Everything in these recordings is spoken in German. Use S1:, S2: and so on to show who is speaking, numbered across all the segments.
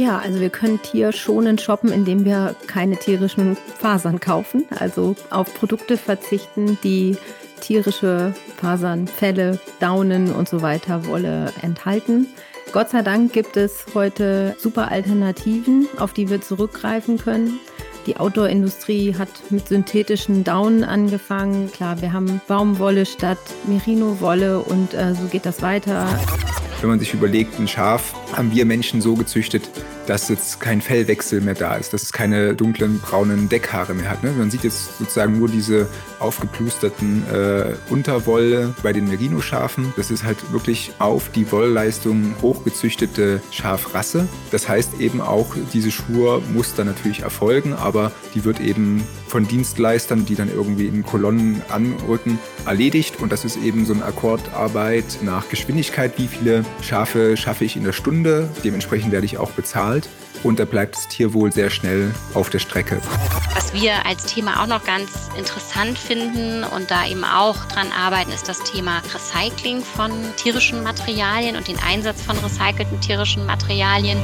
S1: Ja, also wir können tierschonend shoppen, indem wir keine tierischen Fasern kaufen, also auf Produkte verzichten, die tierische Fasern, Felle, Daunen und so weiter, Wolle enthalten. Gott sei Dank gibt es heute super Alternativen, auf die wir zurückgreifen können. Die Outdoor-Industrie hat mit synthetischen Daunen angefangen. Klar, wir haben Baumwolle statt Merino-Wolle und äh, so geht das weiter.
S2: Wenn man sich überlegt, ein Schaf haben wir Menschen so gezüchtet, dass jetzt kein Fellwechsel mehr da ist, dass es keine dunklen braunen Deckhaare mehr hat. Ne? Man sieht jetzt sozusagen nur diese aufgeplusterten äh, Unterwolle bei den Merino-Schafen. Das ist halt wirklich auf die Wollleistung hochgezüchtete Schafrasse. Das heißt eben auch, diese Schuhe muss dann natürlich erfolgen, aber die wird eben von Dienstleistern, die dann irgendwie in Kolonnen anrücken, erledigt. Und das ist eben so eine Akkordarbeit nach Geschwindigkeit. Wie viele Schafe schaffe ich in der Stunde? Dementsprechend werde ich auch bezahlt und da bleibt das Tierwohl sehr schnell auf der Strecke.
S3: Was wir als Thema auch noch ganz interessant finden und da eben auch dran arbeiten, ist das Thema Recycling von tierischen Materialien und den Einsatz von recycelten tierischen Materialien.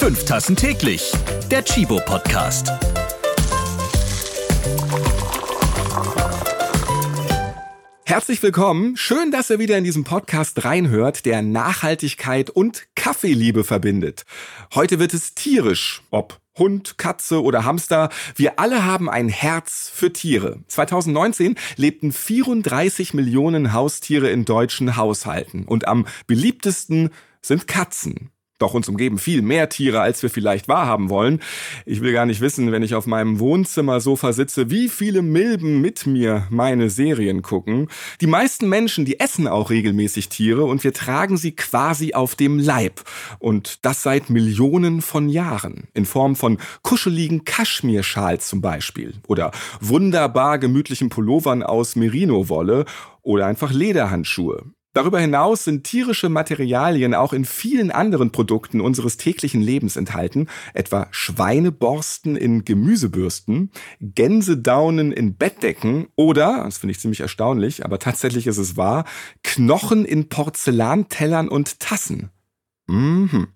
S4: Fünf Tassen täglich. Der Chibo Podcast. Herzlich willkommen. Schön, dass ihr wieder in diesem Podcast reinhört, der Nachhaltigkeit und Kaffeeliebe verbindet. Heute wird es tierisch, ob Hund, Katze oder Hamster. Wir alle haben ein Herz für Tiere. 2019 lebten 34 Millionen Haustiere in deutschen Haushalten und am beliebtesten sind Katzen. Doch uns umgeben viel mehr Tiere, als wir vielleicht wahrhaben wollen. Ich will gar nicht wissen, wenn ich auf meinem Wohnzimmersofa sitze, wie viele Milben mit mir meine Serien gucken. Die meisten Menschen, die essen auch regelmäßig Tiere und wir tragen sie quasi auf dem Leib. Und das seit Millionen von Jahren. In Form von kuscheligen Kaschmirschals zum Beispiel. Oder wunderbar gemütlichen Pullovern aus Merino-Wolle. Oder einfach Lederhandschuhe. Darüber hinaus sind tierische Materialien auch in vielen anderen Produkten unseres täglichen Lebens enthalten, etwa Schweineborsten in Gemüsebürsten, Gänsedaunen in Bettdecken oder, das finde ich ziemlich erstaunlich, aber tatsächlich ist es wahr, Knochen in Porzellantellern und Tassen. Mhm.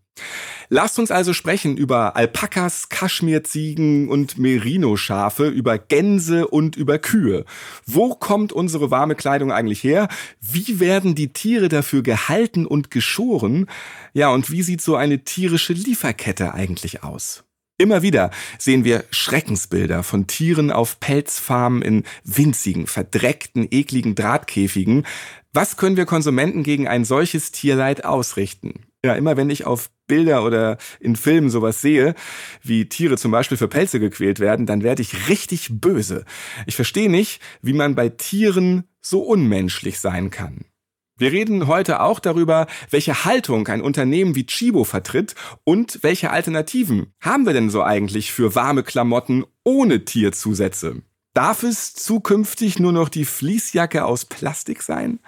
S4: Lasst uns also sprechen über Alpakas, Kaschmirziegen und Merino-Schafe, über Gänse und über Kühe. Wo kommt unsere warme Kleidung eigentlich her? Wie werden die Tiere dafür gehalten und geschoren? Ja, und wie sieht so eine tierische Lieferkette eigentlich aus? Immer wieder sehen wir Schreckensbilder von Tieren auf Pelzfarmen in winzigen, verdreckten, ekligen Drahtkäfigen. Was können wir Konsumenten gegen ein solches Tierleid ausrichten? Ja, immer wenn ich auf Bilder oder in Filmen sowas sehe, wie Tiere zum Beispiel für Pelze gequält werden, dann werde ich richtig böse. Ich verstehe nicht, wie man bei Tieren so unmenschlich sein kann. Wir reden heute auch darüber, welche Haltung ein Unternehmen wie Chibo vertritt und welche Alternativen haben wir denn so eigentlich für warme Klamotten ohne Tierzusätze. Darf es zukünftig nur noch die Fließjacke aus Plastik sein?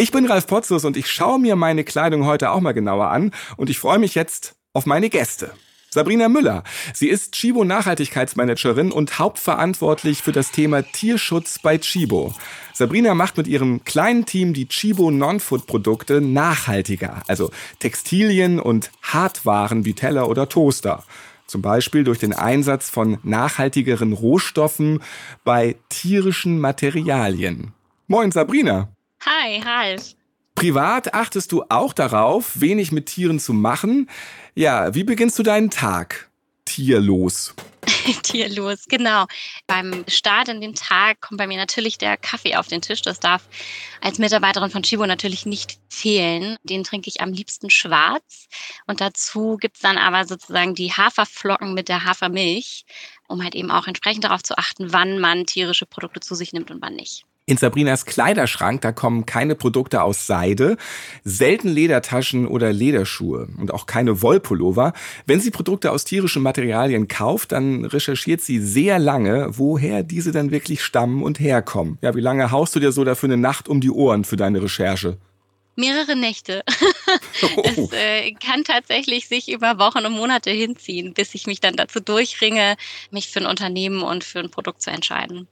S4: Ich bin Ralf Potzus und ich schaue mir meine Kleidung heute auch mal genauer an und ich freue mich jetzt auf meine Gäste. Sabrina Müller. Sie ist Chibo Nachhaltigkeitsmanagerin und hauptverantwortlich für das Thema Tierschutz bei Chibo. Sabrina macht mit ihrem kleinen Team die Chibo Non-Food Produkte nachhaltiger, also Textilien und Hartwaren wie Teller oder Toaster. Zum Beispiel durch den Einsatz von nachhaltigeren Rohstoffen bei tierischen Materialien. Moin Sabrina.
S3: Hi, Ralf.
S4: Privat achtest du auch darauf, wenig mit Tieren zu machen. Ja, wie beginnst du deinen Tag? Tierlos.
S3: Tierlos, genau. Beim Start in den Tag kommt bei mir natürlich der Kaffee auf den Tisch. Das darf als Mitarbeiterin von Chibo natürlich nicht fehlen. Den trinke ich am liebsten schwarz. Und dazu gibt's dann aber sozusagen die Haferflocken mit der Hafermilch, um halt eben auch entsprechend darauf zu achten, wann man tierische Produkte zu sich nimmt und wann nicht.
S4: In Sabrinas Kleiderschrank, da kommen keine Produkte aus Seide, selten Ledertaschen oder Lederschuhe und auch keine Wollpullover. Wenn sie Produkte aus tierischen Materialien kauft, dann recherchiert sie sehr lange, woher diese dann wirklich stammen und herkommen. Ja, wie lange haust du dir so dafür eine Nacht um die Ohren für deine Recherche?
S3: Mehrere Nächte. Oh. Es äh, kann tatsächlich sich über Wochen und Monate hinziehen, bis ich mich dann dazu durchringe, mich für ein Unternehmen und für ein Produkt zu entscheiden.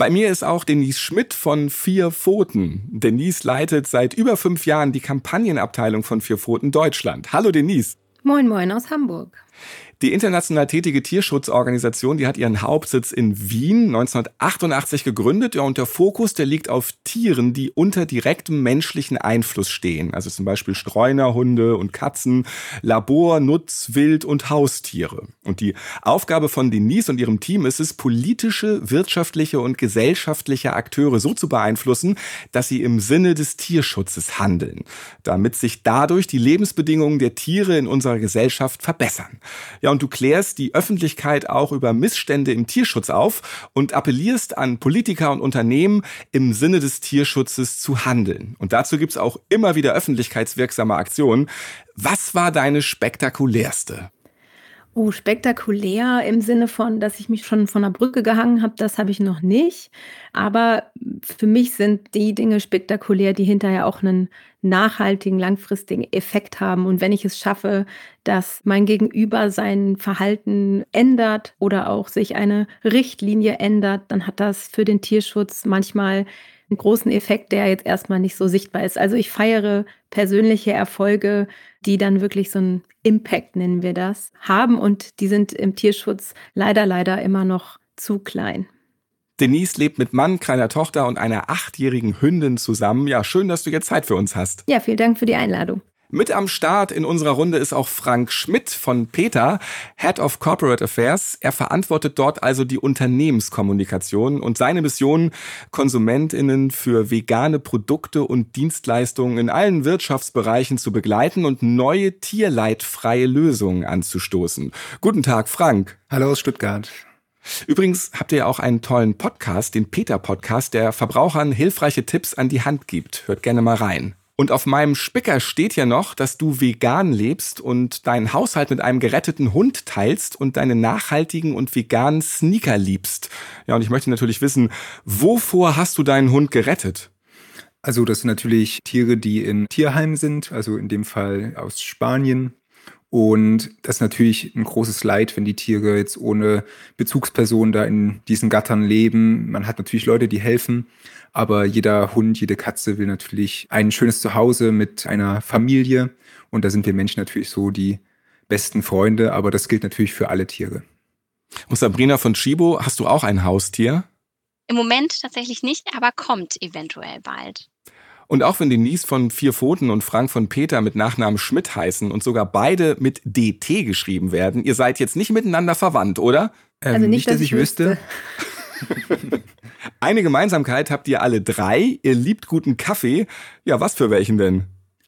S4: Bei mir ist auch Denise Schmidt von Vier Pfoten. Denise leitet seit über fünf Jahren die Kampagnenabteilung von Vier Pfoten Deutschland. Hallo Denise.
S1: Moin, moin aus Hamburg.
S4: Die international tätige Tierschutzorganisation, die hat ihren Hauptsitz in Wien 1988 gegründet. Ja, und der Fokus, der liegt auf Tieren, die unter direktem menschlichen Einfluss stehen. Also zum Beispiel Streunerhunde und Katzen, Labor, Nutz, Wild und Haustiere. Und die Aufgabe von Denise und ihrem Team ist es, politische, wirtschaftliche und gesellschaftliche Akteure so zu beeinflussen, dass sie im Sinne des Tierschutzes handeln, damit sich dadurch die Lebensbedingungen der Tiere in unserer Gesellschaft verbessern. Ja, und du klärst die Öffentlichkeit auch über Missstände im Tierschutz auf und appellierst an Politiker und Unternehmen, im Sinne des Tierschutzes zu handeln. Und dazu gibt's auch immer wieder öffentlichkeitswirksame Aktionen. Was war deine spektakulärste?
S1: Oh, spektakulär im Sinne von, dass ich mich schon von der Brücke gehangen habe, das habe ich noch nicht. Aber für mich sind die Dinge spektakulär, die hinterher auch einen nachhaltigen, langfristigen Effekt haben. Und wenn ich es schaffe, dass mein Gegenüber sein Verhalten ändert oder auch sich eine Richtlinie ändert, dann hat das für den Tierschutz manchmal einen großen Effekt, der jetzt erstmal nicht so sichtbar ist. Also ich feiere persönliche Erfolge, die dann wirklich so einen Impact, nennen wir das, haben und die sind im Tierschutz leider, leider immer noch zu klein.
S4: Denise lebt mit Mann, kleiner Tochter und einer achtjährigen Hündin zusammen. Ja, schön, dass du jetzt Zeit für uns hast.
S1: Ja, vielen Dank für die Einladung.
S4: Mit am Start in unserer Runde ist auch Frank Schmidt von Peter, Head of Corporate Affairs. Er verantwortet dort also die Unternehmenskommunikation und seine Mission, Konsumentinnen für vegane Produkte und Dienstleistungen in allen Wirtschaftsbereichen zu begleiten und neue tierleidfreie Lösungen anzustoßen. Guten Tag, Frank.
S2: Hallo aus Stuttgart.
S4: Übrigens habt ihr auch einen tollen Podcast, den Peter Podcast, der Verbrauchern hilfreiche Tipps an die Hand gibt. Hört gerne mal rein. Und auf meinem Spicker steht ja noch, dass du vegan lebst und deinen Haushalt mit einem geretteten Hund teilst und deine nachhaltigen und veganen Sneaker liebst. Ja, und ich möchte natürlich wissen, wovor hast du deinen Hund gerettet?
S2: Also das sind natürlich Tiere, die in Tierheimen sind, also in dem Fall aus Spanien. Und das ist natürlich ein großes Leid, wenn die Tiere jetzt ohne Bezugsperson da in diesen Gattern leben. Man hat natürlich Leute, die helfen, aber jeder Hund, jede Katze will natürlich ein schönes Zuhause mit einer Familie. Und da sind wir Menschen natürlich so die besten Freunde, aber das gilt natürlich für alle Tiere.
S4: Und Sabrina von Chibo, hast du auch ein Haustier?
S3: Im Moment tatsächlich nicht, aber kommt eventuell bald.
S4: Und auch wenn Denise von Vier Pfoten und Frank von Peter mit Nachnamen Schmidt heißen und sogar beide mit DT geschrieben werden, ihr seid jetzt nicht miteinander verwandt, oder?
S1: Ähm, also nicht, dass, dass ich wüsste.
S4: Eine Gemeinsamkeit habt ihr alle drei. Ihr liebt guten Kaffee. Ja, was für welchen denn?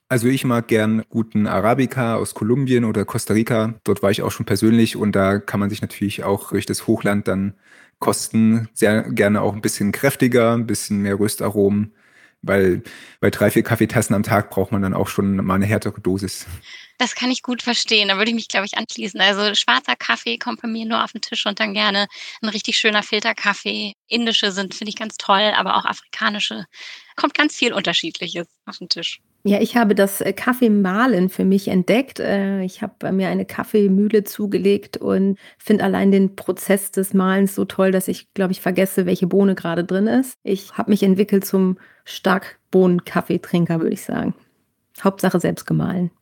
S2: Also ich mag gern guten Arabica aus Kolumbien oder Costa Rica. Dort war ich auch schon persönlich und da kann man sich natürlich auch durch das Hochland dann kosten. Sehr gerne auch ein bisschen kräftiger, ein bisschen mehr Röstaromen weil bei drei, vier Kaffeetassen am Tag braucht man dann auch schon mal eine härtere Dosis.
S3: Das kann ich gut verstehen. Da würde ich mich, glaube ich, anschließen. Also schwarzer Kaffee kommt bei mir nur auf den Tisch und dann gerne ein richtig schöner Filterkaffee. Indische sind, finde ich, ganz toll, aber auch afrikanische. Kommt ganz viel Unterschiedliches auf den Tisch.
S1: Ja, ich habe das äh, Kaffeemahlen für mich entdeckt. Äh, ich habe mir eine Kaffeemühle zugelegt und finde allein den Prozess des Malens so toll, dass ich, glaube ich, vergesse, welche Bohne gerade drin ist. Ich habe mich entwickelt zum Starkbohnen-Kaffeetrinker, würde ich sagen. Hauptsache selbst gemahlen.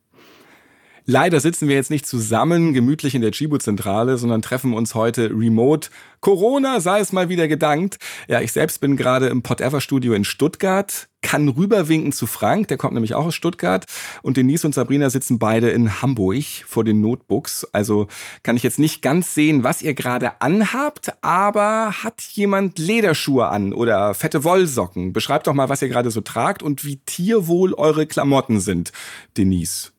S4: Leider sitzen wir jetzt nicht zusammen gemütlich in der Chibo-Zentrale, sondern treffen uns heute remote. Corona sei es mal wieder gedankt. Ja, ich selbst bin gerade im Pot-Ever-Studio in Stuttgart, kann rüberwinken zu Frank, der kommt nämlich auch aus Stuttgart. Und Denise und Sabrina sitzen beide in Hamburg vor den Notebooks. Also kann ich jetzt nicht ganz sehen, was ihr gerade anhabt, aber hat jemand Lederschuhe an oder fette Wollsocken? Beschreibt doch mal, was ihr gerade so tragt und wie tierwohl eure Klamotten sind, Denise.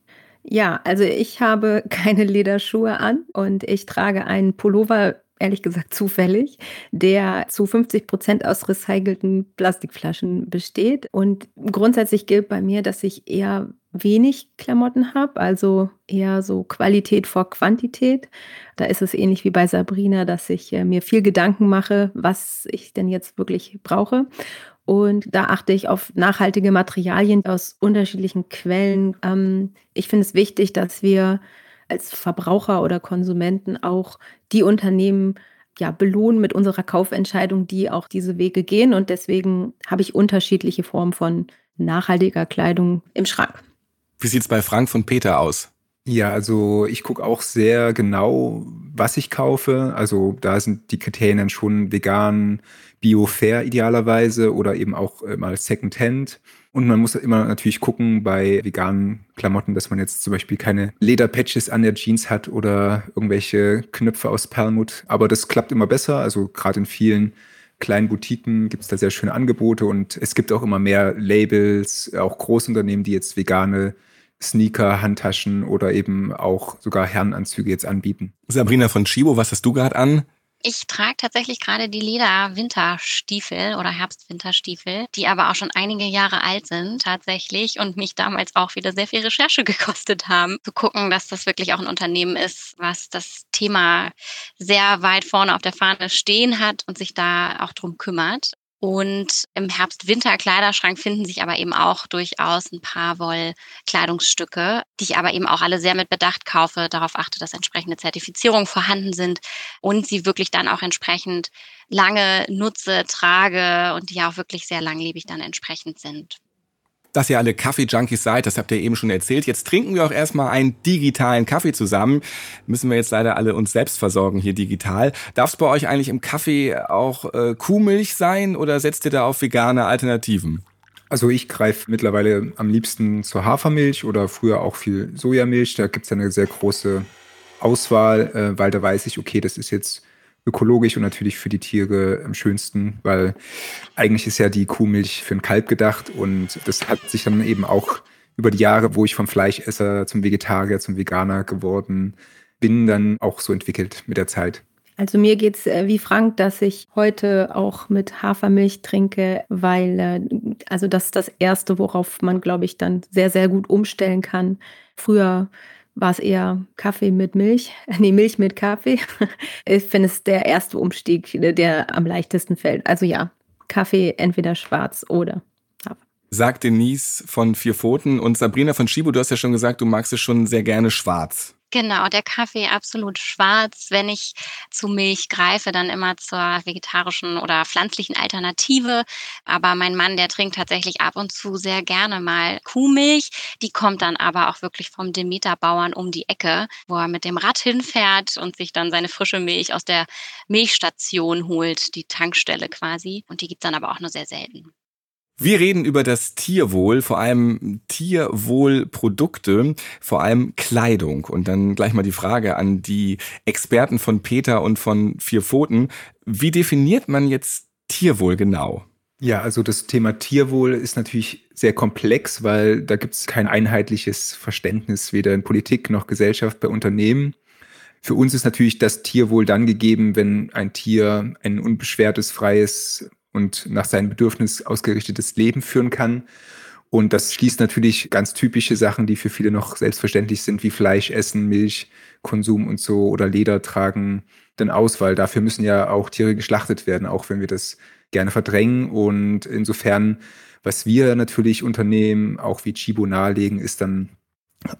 S1: Ja, also ich habe keine Lederschuhe an und ich trage einen Pullover, ehrlich gesagt zufällig, der zu 50 Prozent aus recycelten Plastikflaschen besteht. Und grundsätzlich gilt bei mir, dass ich eher wenig Klamotten habe, also eher so Qualität vor Quantität. Da ist es ähnlich wie bei Sabrina, dass ich äh, mir viel Gedanken mache, was ich denn jetzt wirklich brauche. Und da achte ich auf nachhaltige Materialien aus unterschiedlichen Quellen. Ähm, ich finde es wichtig, dass wir als Verbraucher oder Konsumenten auch die Unternehmen ja, belohnen mit unserer Kaufentscheidung, die auch diese Wege gehen. Und deswegen habe ich unterschiedliche Formen von nachhaltiger Kleidung im Schrank.
S4: Wie sieht es bei Frank von Peter aus?
S2: Ja, also ich gucke auch sehr genau, was ich kaufe. Also da sind die Kriterien dann schon vegan, bio-fair idealerweise oder eben auch äh, mal Secondhand. Und man muss immer natürlich gucken bei veganen Klamotten, dass man jetzt zum Beispiel keine Lederpatches an der Jeans hat oder irgendwelche Knöpfe aus Perlmutt. Aber das klappt immer besser. Also gerade in vielen kleinen Boutiquen gibt es da sehr schöne Angebote und es gibt auch immer mehr Labels, auch Großunternehmen, die jetzt vegane Sneaker, Handtaschen oder eben auch sogar Herrenanzüge jetzt anbieten.
S4: Sabrina von Chibo, was hast du gerade an?
S3: Ich trage tatsächlich gerade die Leder-Winterstiefel oder Herbst-Winterstiefel, die aber auch schon einige Jahre alt sind tatsächlich und mich damals auch wieder sehr viel Recherche gekostet haben, zu gucken, dass das wirklich auch ein Unternehmen ist, was das Thema sehr weit vorne auf der Fahne stehen hat und sich da auch drum kümmert. Und im Herbst-Winter-Kleiderschrank finden sich aber eben auch durchaus ein paar Woll-Kleidungsstücke, die ich aber eben auch alle sehr mit Bedacht kaufe, darauf achte, dass entsprechende Zertifizierungen vorhanden sind und sie wirklich dann auch entsprechend lange nutze, trage und die auch wirklich sehr langlebig dann entsprechend sind
S4: dass ihr alle Kaffee-Junkies seid, das habt ihr eben schon erzählt. Jetzt trinken wir auch erstmal einen digitalen Kaffee zusammen. Müssen wir jetzt leider alle uns selbst versorgen hier digital. Darf es bei euch eigentlich im Kaffee auch äh, Kuhmilch sein oder setzt ihr da auf vegane Alternativen?
S2: Also ich greife mittlerweile am liebsten zur Hafermilch oder früher auch viel Sojamilch. Da gibt es eine sehr große Auswahl, äh, weil da weiß ich, okay, das ist jetzt ökologisch und natürlich für die Tiere am schönsten, weil eigentlich ist ja die Kuhmilch für ein Kalb gedacht und das hat sich dann eben auch über die Jahre, wo ich vom Fleischesser zum Vegetarier, zum Veganer geworden bin, dann auch so entwickelt mit der Zeit.
S1: Also mir geht es äh, wie Frank, dass ich heute auch mit Hafermilch trinke, weil äh, also das ist das Erste, worauf man, glaube ich, dann sehr, sehr gut umstellen kann. Früher war es eher Kaffee mit Milch, nee, Milch mit Kaffee. Ich finde es der erste Umstieg, der am leichtesten fällt. Also ja, Kaffee entweder schwarz oder Hafer.
S4: Sagt Denise von Vier Pfoten und Sabrina von Schibo, du hast ja schon gesagt, du magst es schon sehr gerne schwarz.
S3: Genau, der Kaffee absolut schwarz. Wenn ich zu Milch greife, dann immer zur vegetarischen oder pflanzlichen Alternative. Aber mein Mann, der trinkt tatsächlich ab und zu sehr gerne mal Kuhmilch. Die kommt dann aber auch wirklich vom Demeter-Bauern um die Ecke, wo er mit dem Rad hinfährt und sich dann seine frische Milch aus der Milchstation holt, die Tankstelle quasi. Und die gibt's dann aber auch nur sehr selten.
S4: Wir reden über das Tierwohl, vor allem Tierwohlprodukte, vor allem Kleidung. Und dann gleich mal die Frage an die Experten von Peter und von Vier Pfoten. Wie definiert man jetzt Tierwohl genau?
S2: Ja, also das Thema Tierwohl ist natürlich sehr komplex, weil da gibt es kein einheitliches Verständnis, weder in Politik noch Gesellschaft bei Unternehmen. Für uns ist natürlich das Tierwohl dann gegeben, wenn ein Tier ein unbeschwertes, freies und nach seinem Bedürfnis ausgerichtetes Leben führen kann. Und das schließt natürlich ganz typische Sachen, die für viele noch selbstverständlich sind, wie Fleisch essen, Milch, Konsum und so oder Leder tragen, dann aus, weil dafür müssen ja auch Tiere geschlachtet werden, auch wenn wir das gerne verdrängen. Und insofern, was wir natürlich unternehmen, auch wie Chibo nahelegen, ist dann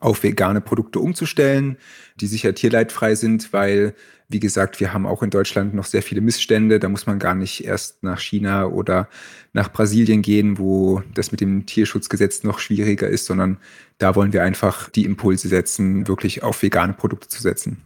S2: auf vegane Produkte umzustellen, die sicher tierleidfrei sind, weil wie gesagt, wir haben auch in Deutschland noch sehr viele Missstände. Da muss man gar nicht erst nach China oder nach Brasilien gehen, wo das mit dem Tierschutzgesetz noch schwieriger ist, sondern da wollen wir einfach die Impulse setzen, wirklich auf vegane Produkte zu setzen.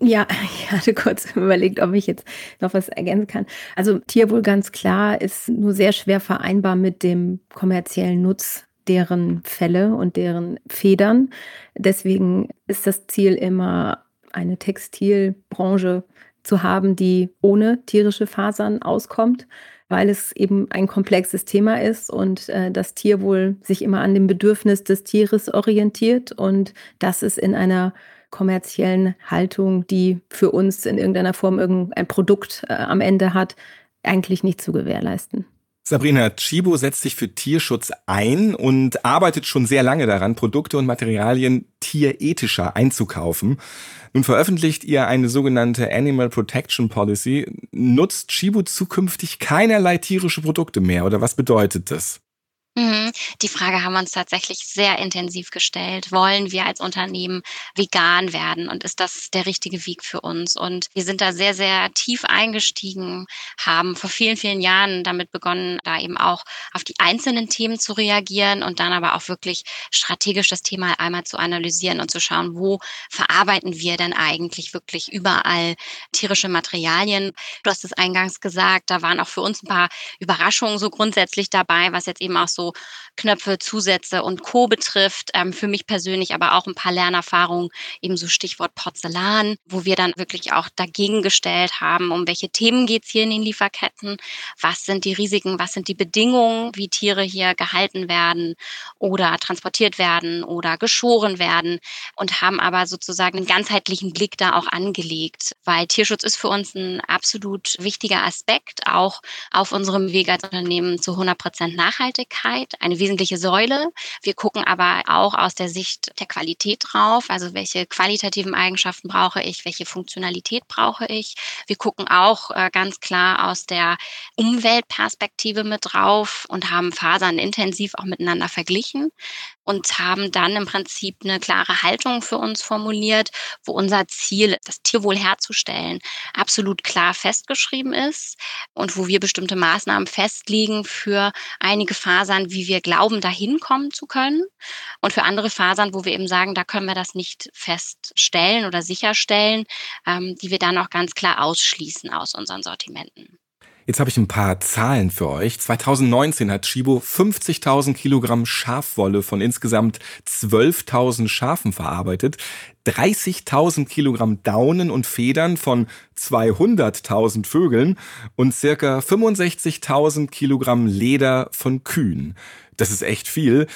S1: Ja, ich hatte kurz überlegt, ob ich jetzt noch was ergänzen kann. Also Tierwohl ganz klar ist nur sehr schwer vereinbar mit dem kommerziellen Nutz deren Felle und deren Federn. Deswegen ist das Ziel immer eine Textilbranche zu haben, die ohne tierische Fasern auskommt, weil es eben ein komplexes Thema ist und äh, das Tierwohl sich immer an dem Bedürfnis des Tieres orientiert und das ist in einer kommerziellen Haltung, die für uns in irgendeiner Form irgendein Produkt äh, am Ende hat, eigentlich nicht zu gewährleisten.
S4: Sabrina Chibo setzt sich für Tierschutz ein und arbeitet schon sehr lange daran, Produkte und Materialien tierethischer einzukaufen. Nun veröffentlicht ihr eine sogenannte Animal Protection Policy. Nutzt Chibo zukünftig keinerlei tierische Produkte mehr oder was bedeutet das?
S3: Mhm. Die Frage haben wir uns tatsächlich sehr intensiv gestellt. Wollen wir als Unternehmen vegan werden und ist das der richtige Weg für uns? Und wir sind da sehr, sehr tief eingestiegen, haben vor vielen, vielen Jahren damit begonnen, da eben auch auf die einzelnen Themen zu reagieren und dann aber auch wirklich strategisch das Thema einmal zu analysieren und zu schauen, wo verarbeiten wir denn eigentlich wirklich überall tierische Materialien. Du hast es eingangs gesagt, da waren auch für uns ein paar Überraschungen so grundsätzlich dabei, was jetzt eben auch so Knöpfe, Zusätze und Co. betrifft. Ähm, für mich persönlich aber auch ein paar Lernerfahrungen, ebenso Stichwort Porzellan, wo wir dann wirklich auch dagegen gestellt haben, um welche Themen geht es hier in den Lieferketten, was sind die Risiken, was sind die Bedingungen, wie Tiere hier gehalten werden oder transportiert werden oder geschoren werden und haben aber sozusagen einen ganzheitlichen Blick da auch angelegt, weil Tierschutz ist für uns ein absolut wichtiger Aspekt, auch auf unserem Weg als Unternehmen zu 100 Prozent Nachhaltigkeit. Sicherheit eine wesentliche Säule. Wir gucken aber auch aus der Sicht der Qualität drauf, also welche qualitativen Eigenschaften brauche ich, welche Funktionalität brauche ich. Wir gucken auch äh, ganz klar aus der Umweltperspektive mit drauf und haben Fasern intensiv auch miteinander verglichen und haben dann im Prinzip eine klare Haltung für uns formuliert, wo unser Ziel, das Tierwohl herzustellen, absolut klar festgeschrieben ist und wo wir bestimmte Maßnahmen festlegen für einige Fasern, wie wir glauben, dahin kommen zu können und für andere Fasern, wo wir eben sagen, da können wir das nicht feststellen oder sicherstellen, ähm, die wir dann auch ganz klar ausschließen aus unseren Sortimenten.
S4: Jetzt habe ich ein paar Zahlen für euch. 2019 hat Chibo 50.000 Kilogramm Schafwolle von insgesamt 12.000 Schafen verarbeitet, 30.000 Kilogramm Daunen und Federn von 200.000 Vögeln und circa 65.000 Kilogramm Leder von Kühen. Das ist echt viel.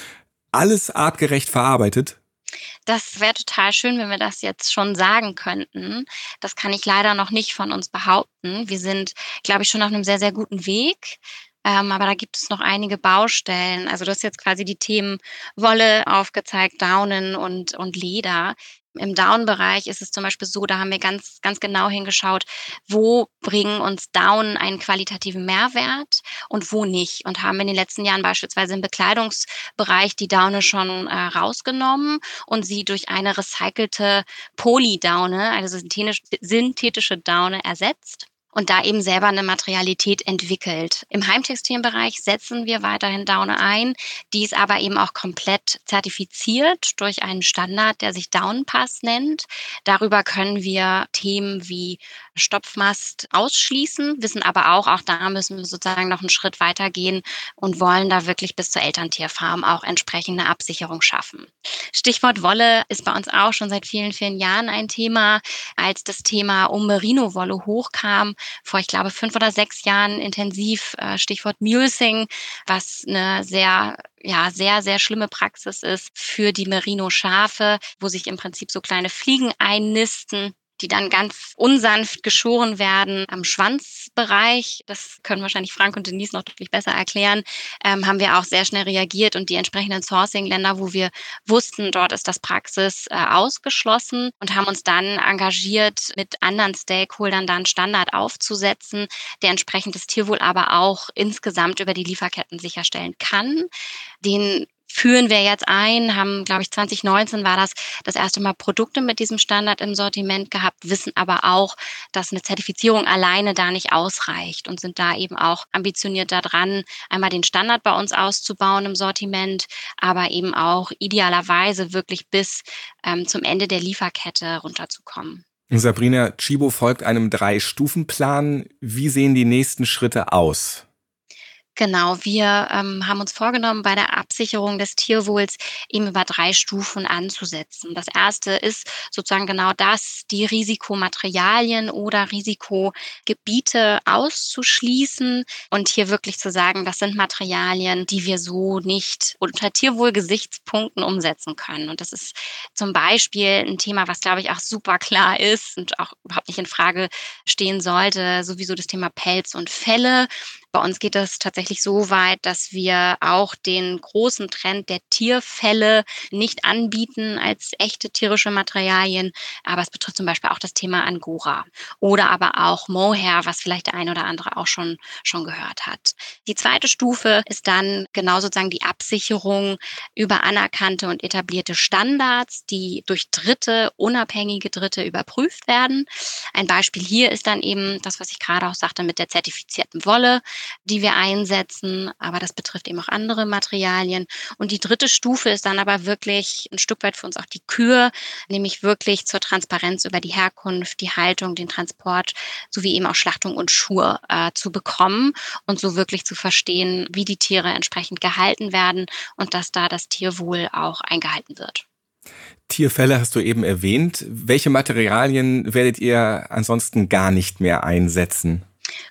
S4: Alles artgerecht verarbeitet,
S3: das wäre total schön, wenn wir das jetzt schon sagen könnten. Das kann ich leider noch nicht von uns behaupten. Wir sind, glaube ich, schon auf einem sehr, sehr guten Weg. Ähm, aber da gibt es noch einige Baustellen. Also du hast jetzt quasi die Themen Wolle aufgezeigt, Daunen und, und Leder. Im Down-Bereich ist es zum Beispiel so, da haben wir ganz, ganz genau hingeschaut, wo bringen uns Down einen qualitativen Mehrwert und wo nicht. Und haben in den letzten Jahren beispielsweise im Bekleidungsbereich die Daune schon äh, rausgenommen und sie durch eine recycelte Polydaune, also synthetische Daune ersetzt und da eben selber eine Materialität entwickelt. Im Heimtextilienbereich setzen wir weiterhin Daune ein, die ist aber eben auch komplett zertifiziert durch einen Standard, der sich Daunenpass nennt. Darüber können wir Themen wie Stopfmast ausschließen, wissen aber auch, auch da müssen wir sozusagen noch einen Schritt weiter gehen und wollen da wirklich bis zur Elterntierfarm auch entsprechende Absicherung schaffen. Stichwort Wolle ist bei uns auch schon seit vielen, vielen Jahren ein Thema. Als das Thema um Merino-Wolle hochkam, vor, ich glaube, fünf oder sechs Jahren intensiv, äh, Stichwort Mulesing, was eine sehr ja, sehr, sehr schlimme Praxis ist für die Merino-Schafe, wo sich im Prinzip so kleine Fliegen einnisten die dann ganz unsanft geschoren werden am Schwanzbereich. Das können wahrscheinlich Frank und Denise noch deutlich besser erklären. Ähm, haben wir auch sehr schnell reagiert und die entsprechenden Sourcing-Länder, wo wir wussten, dort ist das Praxis äh, ausgeschlossen und haben uns dann engagiert, mit anderen Stakeholdern dann Standard aufzusetzen, der entsprechend das Tierwohl aber auch insgesamt über die Lieferketten sicherstellen kann. Den führen wir jetzt ein, haben, glaube ich, 2019 war das das erste Mal Produkte mit diesem Standard im Sortiment gehabt, wissen aber auch, dass eine Zertifizierung alleine da nicht ausreicht und sind da eben auch ambitioniert daran, einmal den Standard bei uns auszubauen im Sortiment, aber eben auch idealerweise wirklich bis ähm, zum Ende der Lieferkette runterzukommen.
S4: Sabrina, Chibo folgt einem Drei-Stufen-Plan. Wie sehen die nächsten Schritte aus?
S3: Genau, wir ähm, haben uns vorgenommen, bei der Absicherung des Tierwohls eben über drei Stufen anzusetzen. Das erste ist sozusagen genau das, die Risikomaterialien oder Risikogebiete auszuschließen und hier wirklich zu sagen, das sind Materialien, die wir so nicht unter Tierwohlgesichtspunkten umsetzen können. Und das ist zum Beispiel ein Thema, was glaube ich auch super klar ist und auch überhaupt nicht in Frage stehen sollte, sowieso das Thema Pelz und Felle Bei uns geht es tatsächlich so weit, dass wir auch den großen Trend der Tierfälle nicht anbieten als echte tierische Materialien. Aber es betrifft zum Beispiel auch das Thema Angora oder aber auch Mohair, was vielleicht der ein oder andere auch schon, schon gehört hat. Die zweite Stufe ist dann genau sozusagen die Absicherung über anerkannte und etablierte Standards, die durch Dritte, unabhängige Dritte überprüft werden. Ein Beispiel hier ist dann eben das, was ich gerade auch sagte mit der zertifizierten Wolle, die wir einsetzen. Aber das betrifft eben auch andere Materialien. Und die dritte Stufe ist dann aber wirklich ein Stück weit für uns auch die Kür, nämlich wirklich zur Transparenz über die Herkunft, die Haltung, den Transport sowie eben auch Schlachtung und Schur äh, zu bekommen und so wirklich zu verstehen, wie die Tiere entsprechend gehalten werden und dass da das Tierwohl auch eingehalten wird.
S4: Tierfälle hast du eben erwähnt. Welche Materialien werdet ihr ansonsten gar nicht mehr einsetzen?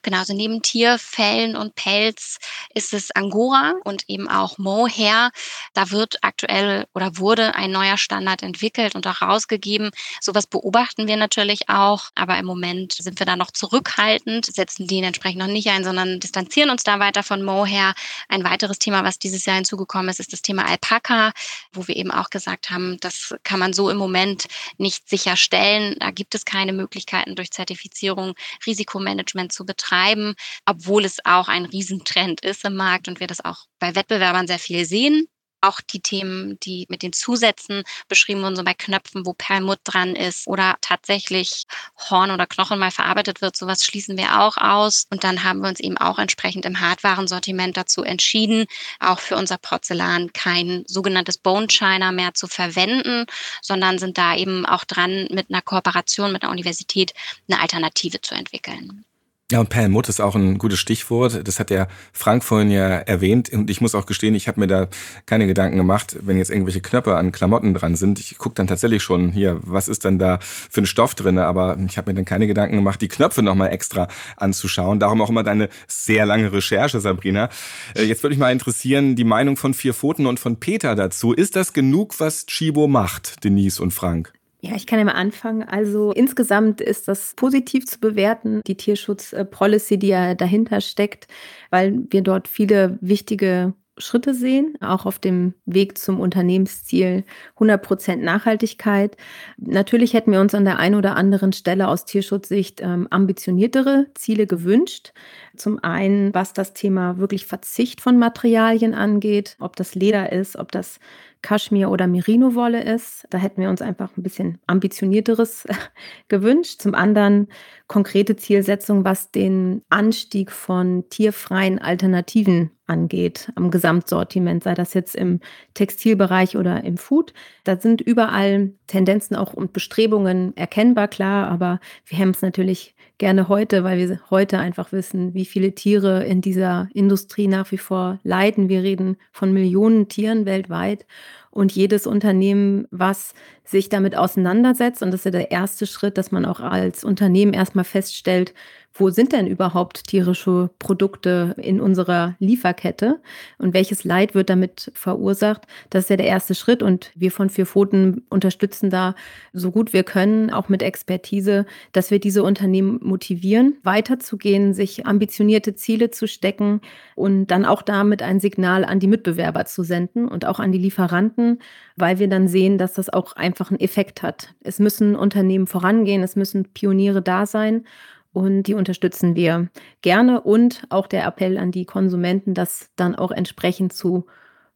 S3: Genau, also neben Tierfällen und Pelz ist es Angora und eben auch Mohair. Da wird aktuell oder wurde ein neuer Standard entwickelt und auch rausgegeben. Sowas beobachten wir natürlich auch, aber im Moment sind wir da noch zurückhaltend, setzen den entsprechend noch nicht ein, sondern distanzieren uns da weiter von Mohair. Ein weiteres Thema, was dieses Jahr hinzugekommen ist, ist das Thema Alpaka, wo wir eben auch gesagt haben, das kann man so im Moment nicht sicherstellen. Da gibt es keine Möglichkeiten durch Zertifizierung, Risikomanagement zu betreiben, obwohl es auch ein Riesentrend ist im Markt und wir das auch bei Wettbewerbern sehr viel sehen. Auch die Themen, die mit den Zusätzen beschrieben wurden, so bei Knöpfen, wo Perlmutt dran ist oder tatsächlich Horn oder Knochen mal verarbeitet wird, sowas schließen wir auch aus. Und dann haben wir uns eben auch entsprechend im Hardwarensortiment dazu entschieden, auch für unser Porzellan kein sogenanntes Bone China mehr zu verwenden, sondern sind da eben auch dran, mit einer Kooperation mit einer Universität eine Alternative zu entwickeln.
S4: Ja, und Perlmutt ist auch ein gutes Stichwort. Das hat der Frank vorhin ja erwähnt. Und ich muss auch gestehen, ich habe mir da keine Gedanken gemacht, wenn jetzt irgendwelche Knöpfe an Klamotten dran sind. Ich gucke dann tatsächlich schon hier, was ist denn da für ein Stoff drin. Aber ich habe mir dann keine Gedanken gemacht, die Knöpfe nochmal extra anzuschauen. Darum auch immer deine sehr lange Recherche, Sabrina. Äh, jetzt würde mich mal interessieren, die Meinung von Vier Pfoten und von Peter dazu. Ist das genug, was Chibo macht, Denise und Frank?
S1: Ja, ich kann ja mal anfangen. Also insgesamt ist das positiv zu bewerten, die Tierschutzpolicy, die ja dahinter steckt, weil wir dort viele wichtige Schritte sehen, auch auf dem Weg zum Unternehmensziel 100 Prozent Nachhaltigkeit. Natürlich hätten wir uns an der einen oder anderen Stelle aus Tierschutzsicht ähm, ambitioniertere Ziele gewünscht. Zum einen, was das Thema wirklich Verzicht von Materialien angeht, ob das Leder ist, ob das Kaschmir oder Merino-Wolle ist. Da hätten wir uns einfach ein bisschen ambitionierteres gewünscht. Zum anderen konkrete Zielsetzung, was den Anstieg von tierfreien Alternativen angeht am Gesamtsortiment, sei das jetzt im Textilbereich oder im Food. Da sind überall Tendenzen auch und Bestrebungen erkennbar, klar, aber wir haben es natürlich gerne heute, weil wir heute einfach wissen, wie viele Tiere in dieser Industrie nach wie vor leiden. Wir reden von Millionen Tieren weltweit. Und jedes Unternehmen, was sich damit auseinandersetzt, und das ist ja der erste Schritt, dass man auch als Unternehmen erstmal feststellt, wo sind denn überhaupt tierische Produkte in unserer Lieferkette und welches Leid wird damit verursacht. Das ist ja der erste Schritt und wir von Vier Pfoten unterstützen da so gut wir können, auch mit Expertise, dass wir diese Unternehmen motivieren, weiterzugehen, sich ambitionierte Ziele zu stecken und dann auch damit ein Signal an die Mitbewerber zu senden und auch an die Lieferanten, weil wir dann sehen, dass das auch einfach einen Effekt hat. Es müssen Unternehmen vorangehen, es müssen Pioniere da sein und die unterstützen wir gerne und auch der Appell an die Konsumenten, das dann auch entsprechend zu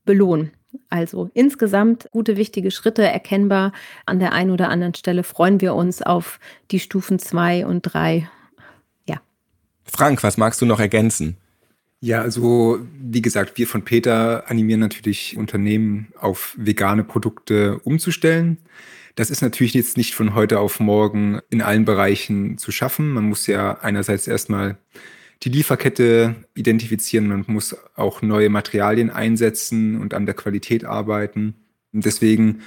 S1: belohnen. Also insgesamt gute, wichtige Schritte erkennbar. An der einen oder anderen Stelle freuen wir uns auf die Stufen zwei und drei. Ja.
S4: Frank, was magst du noch ergänzen?
S2: Ja, also wie gesagt, wir von Peter animieren natürlich Unternehmen auf vegane Produkte umzustellen. Das ist natürlich jetzt nicht von heute auf morgen in allen Bereichen zu schaffen. Man muss ja einerseits erstmal die Lieferkette identifizieren, man muss auch neue Materialien einsetzen und an der Qualität arbeiten. Und deswegen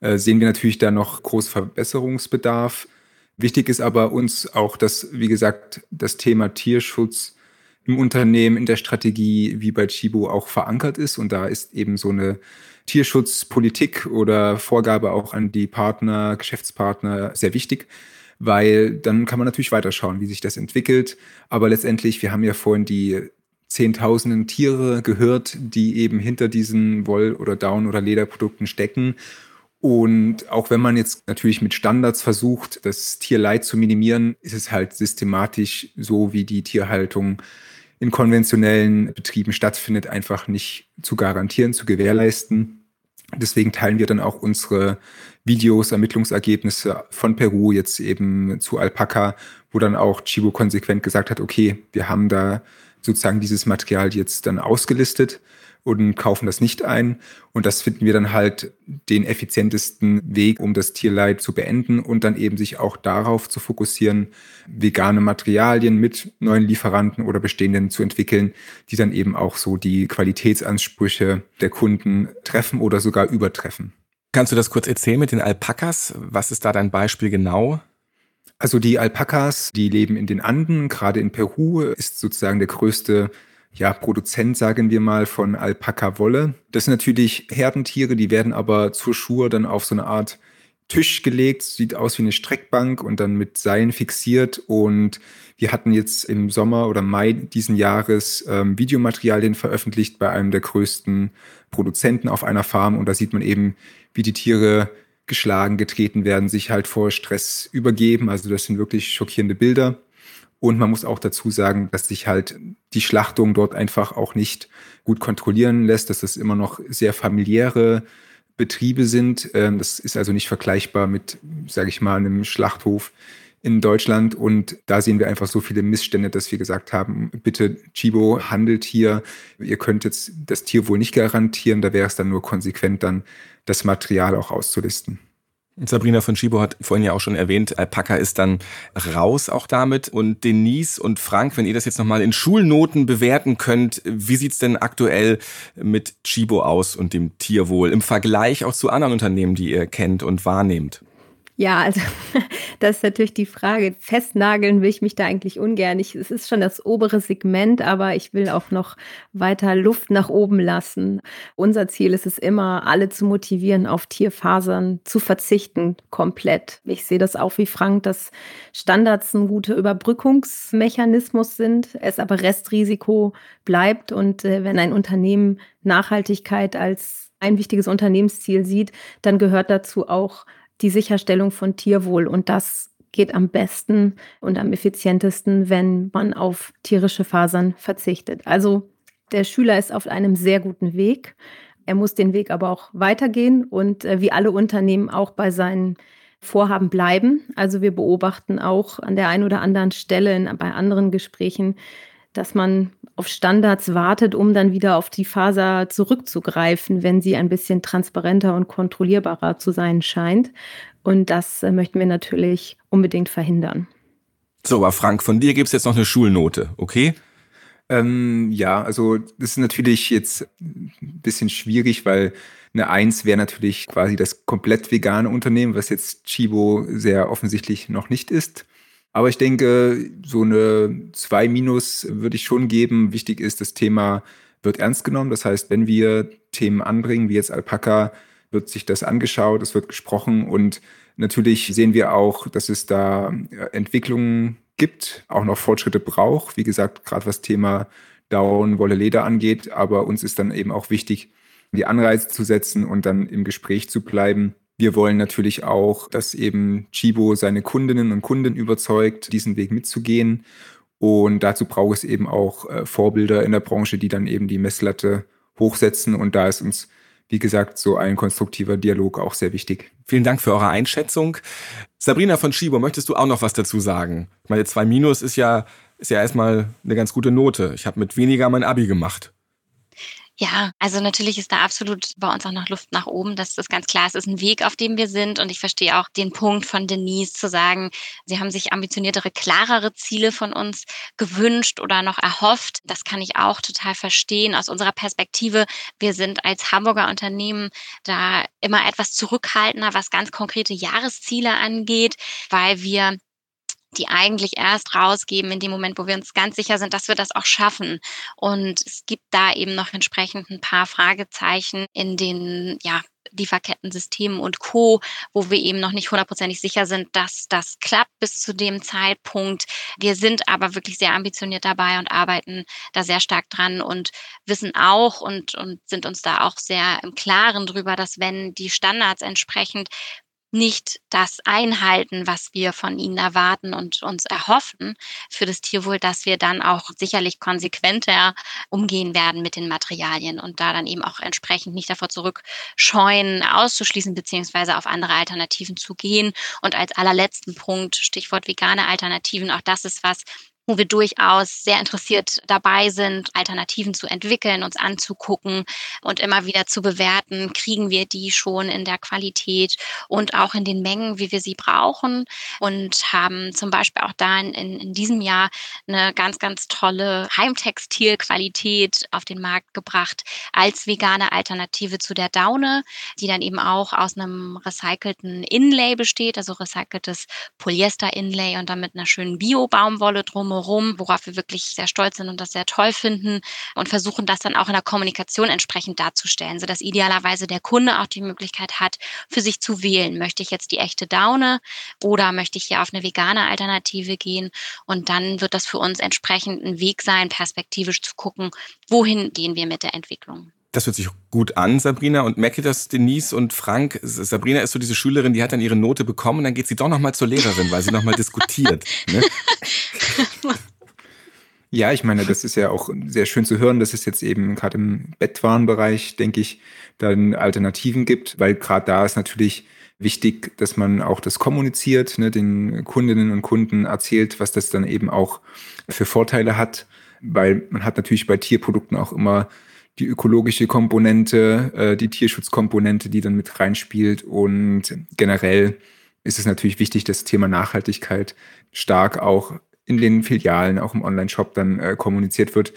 S2: äh, sehen wir natürlich da noch großen Verbesserungsbedarf. Wichtig ist aber uns auch, dass, wie gesagt, das Thema Tierschutz im Unternehmen, in der Strategie wie bei Chibo auch verankert ist. Und da ist eben so eine Tierschutzpolitik oder Vorgabe auch an die Partner, Geschäftspartner sehr wichtig, weil dann kann man natürlich weiterschauen, wie sich das entwickelt. Aber letztendlich, wir haben ja vorhin die Zehntausenden Tiere gehört, die eben hinter diesen Woll- oder Down- oder Lederprodukten stecken. Und auch wenn man jetzt natürlich mit Standards versucht, das Tierleid zu minimieren, ist es halt systematisch so, wie die Tierhaltung in konventionellen Betrieben stattfindet, einfach nicht zu garantieren, zu gewährleisten. Deswegen teilen wir dann auch unsere Videos, Ermittlungsergebnisse von Peru jetzt eben zu Alpaka, wo dann auch Chibo konsequent gesagt hat, okay, wir haben da sozusagen dieses Material jetzt dann ausgelistet und kaufen das nicht ein. Und das finden wir dann halt den effizientesten Weg, um das Tierleid zu beenden und dann eben sich auch darauf zu fokussieren, vegane Materialien mit neuen Lieferanten oder bestehenden zu entwickeln, die dann eben auch so die Qualitätsansprüche der Kunden treffen oder sogar übertreffen.
S4: Kannst du das kurz erzählen mit den Alpakas? Was ist da dein Beispiel genau?
S2: Also die Alpakas, die leben in den Anden, gerade in Peru ist sozusagen der größte ja, Produzent, sagen wir mal, von Alpaka-Wolle. Das sind natürlich Herdentiere, die werden aber zur Schuhe dann auf so eine Art Tisch gelegt, sieht aus wie eine Streckbank und dann mit Seilen fixiert. Und wir hatten jetzt im Sommer oder Mai diesen Jahres ähm, Videomaterialien veröffentlicht bei einem der größten Produzenten auf einer Farm. Und da sieht man eben, wie die Tiere geschlagen, getreten werden, sich halt vor Stress übergeben. Also das sind wirklich schockierende Bilder. Und man muss auch dazu sagen, dass sich halt die Schlachtung dort einfach auch nicht gut kontrollieren lässt, dass das immer noch sehr familiäre Betriebe sind. Ähm, das ist also nicht vergleichbar mit, sage ich mal, einem Schlachthof in Deutschland. Und da sehen wir einfach so viele Missstände, dass wir gesagt haben, bitte Chibo handelt hier. Ihr könnt jetzt das Tier wohl nicht garantieren. Da wäre es dann nur konsequent, dann das Material auch auszulisten.
S4: Sabrina von Schibo hat vorhin ja auch schon erwähnt, Alpaka ist dann raus auch damit. Und Denise und Frank, wenn ihr das jetzt nochmal in Schulnoten bewerten könnt, wie sieht's denn aktuell mit Chibo aus und dem Tierwohl im Vergleich auch zu anderen Unternehmen, die ihr kennt und wahrnehmt?
S1: Ja, also das ist natürlich die Frage. Festnageln will ich mich da eigentlich ungern. Ich, es ist schon das obere Segment, aber ich will auch noch weiter Luft nach oben lassen. Unser Ziel ist es immer, alle zu motivieren, auf Tierfasern zu verzichten, komplett. Ich sehe das auch wie Frank, dass Standards ein guter Überbrückungsmechanismus sind, es aber Restrisiko bleibt. Und äh, wenn ein Unternehmen Nachhaltigkeit als ein wichtiges Unternehmensziel sieht, dann gehört dazu auch die Sicherstellung von Tierwohl. Und das geht am besten und am effizientesten, wenn man auf tierische Fasern verzichtet. Also der Schüler ist auf einem sehr guten Weg. Er muss den Weg aber auch weitergehen und äh, wie alle Unternehmen auch bei seinen Vorhaben bleiben. Also wir beobachten auch an der einen oder anderen Stelle bei anderen Gesprächen, dass man auf Standards wartet, um dann wieder auf die Faser zurückzugreifen, wenn sie ein bisschen transparenter und kontrollierbarer zu sein scheint. Und das äh, möchten wir natürlich unbedingt verhindern.
S4: So, aber Frank, von dir gibt es jetzt noch eine Schulnote, okay?
S2: Ähm, ja, also das ist natürlich jetzt ein bisschen schwierig, weil eine Eins wäre natürlich quasi das komplett vegane Unternehmen, was jetzt Chibo sehr offensichtlich noch nicht ist. Aber ich denke, so eine 2 minus würde ich schon geben. Wichtig ist, das Thema wird ernst genommen. Das heißt, wenn wir Themen anbringen, wie jetzt Alpaka, wird sich das angeschaut, es wird gesprochen und natürlich sehen wir auch, dass es da Entwicklungen gibt, auch noch Fortschritte braucht. Wie gesagt, gerade was Thema Down, Wolle, Leder angeht. Aber uns ist dann eben auch wichtig, die Anreize zu setzen und dann im Gespräch zu bleiben wir wollen natürlich auch, dass eben Chibo seine Kundinnen und Kunden überzeugt, diesen Weg mitzugehen. Und dazu braucht es eben auch äh, Vorbilder in der Branche, die dann eben die Messlatte hochsetzen. Und da ist uns, wie gesagt, so ein konstruktiver Dialog auch sehr wichtig.
S4: Vielen Dank für eure Einschätzung. Sabrina von Chibo, möchtest du auch noch was dazu sagen? Ich meine, zwei Minus ist ja, ist ja erstmal eine ganz gute Note. Ich habe mit weniger mein Abi gemacht.
S3: Ja, also natürlich ist da absolut bei uns auch noch Luft nach oben. Das ist ganz klar. Es ist ein Weg, auf dem wir sind. Und ich verstehe auch den Punkt von Denise zu sagen, sie haben sich ambitioniertere, klarere Ziele von uns gewünscht oder noch erhofft. Das kann ich auch total verstehen. Aus unserer Perspektive, wir sind als Hamburger Unternehmen da immer etwas zurückhaltender, was ganz konkrete Jahresziele angeht, weil wir die eigentlich erst rausgeben in dem Moment, wo wir uns ganz sicher sind, dass wir das auch schaffen. Und es gibt da eben noch entsprechend ein paar Fragezeichen in den ja, Lieferkettensystemen und Co., wo wir eben noch nicht hundertprozentig sicher sind, dass das klappt bis zu dem Zeitpunkt. Wir sind aber wirklich sehr ambitioniert dabei und arbeiten da sehr stark dran und wissen auch und, und sind uns da auch sehr im Klaren drüber, dass wenn die Standards entsprechend nicht das einhalten, was wir von ihnen erwarten und uns erhoffen für das Tierwohl, dass wir dann auch sicherlich konsequenter umgehen werden mit den Materialien und da dann eben auch entsprechend nicht davor zurückscheuen, auszuschließen beziehungsweise auf andere Alternativen zu gehen. Und als allerletzten Punkt, Stichwort vegane Alternativen, auch das ist was, wo wir durchaus sehr interessiert dabei sind, Alternativen zu entwickeln, uns anzugucken und immer wieder zu bewerten, kriegen wir die schon in der Qualität und auch in den Mengen, wie wir sie brauchen und haben zum Beispiel auch da in, in diesem Jahr eine ganz, ganz tolle Heimtextilqualität auf den Markt gebracht als vegane Alternative zu der Daune, die dann eben auch aus einem recycelten Inlay besteht, also recyceltes Polyester-Inlay und dann mit einer schönen Bio-Baumwolle drumherum drumherum, worauf wir wirklich sehr stolz sind und das sehr toll finden und versuchen das dann auch in der Kommunikation entsprechend darzustellen, sodass idealerweise der Kunde auch die Möglichkeit hat, für sich zu wählen. Möchte ich jetzt die echte Daune oder möchte ich hier auf eine vegane Alternative gehen? Und dann wird das für uns entsprechend ein Weg sein, perspektivisch zu gucken, wohin gehen wir mit der Entwicklung.
S4: Das hört sich gut an, Sabrina. Und merke das Denise und Frank. Sabrina ist so diese Schülerin, die hat dann ihre Note bekommen und dann geht sie doch nochmal zur Lehrerin, weil sie nochmal diskutiert. Ne?
S2: Ja, ich meine, das ist ja auch sehr schön zu hören, dass es jetzt eben gerade im Bettwarenbereich, denke ich, dann Alternativen gibt, weil gerade da ist natürlich wichtig, dass man auch das kommuniziert, ne, den Kundinnen und Kunden erzählt, was das dann eben auch für Vorteile hat, weil man hat natürlich bei Tierprodukten auch immer die ökologische Komponente, äh, die Tierschutzkomponente, die dann mit reinspielt. Und generell ist es natürlich wichtig, das Thema Nachhaltigkeit stark auch in den Filialen, auch im Online-Shop dann äh, kommuniziert wird.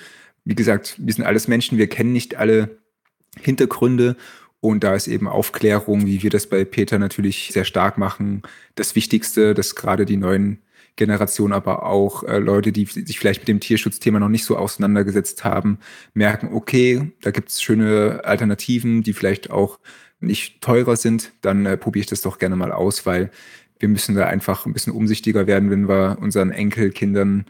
S2: Wie gesagt, wir sind alles Menschen, wir kennen nicht alle Hintergründe und da ist eben Aufklärung, wie wir das bei Peter natürlich sehr stark machen, das Wichtigste, dass gerade die neuen Generation, aber auch äh, Leute, die sich vielleicht mit dem Tierschutzthema noch nicht so auseinandergesetzt haben, merken, okay, da gibt es schöne Alternativen, die vielleicht auch nicht teurer sind, dann äh, probiere ich das doch gerne mal aus, weil wir müssen da einfach ein bisschen umsichtiger werden, wenn wir unseren Enkelkindern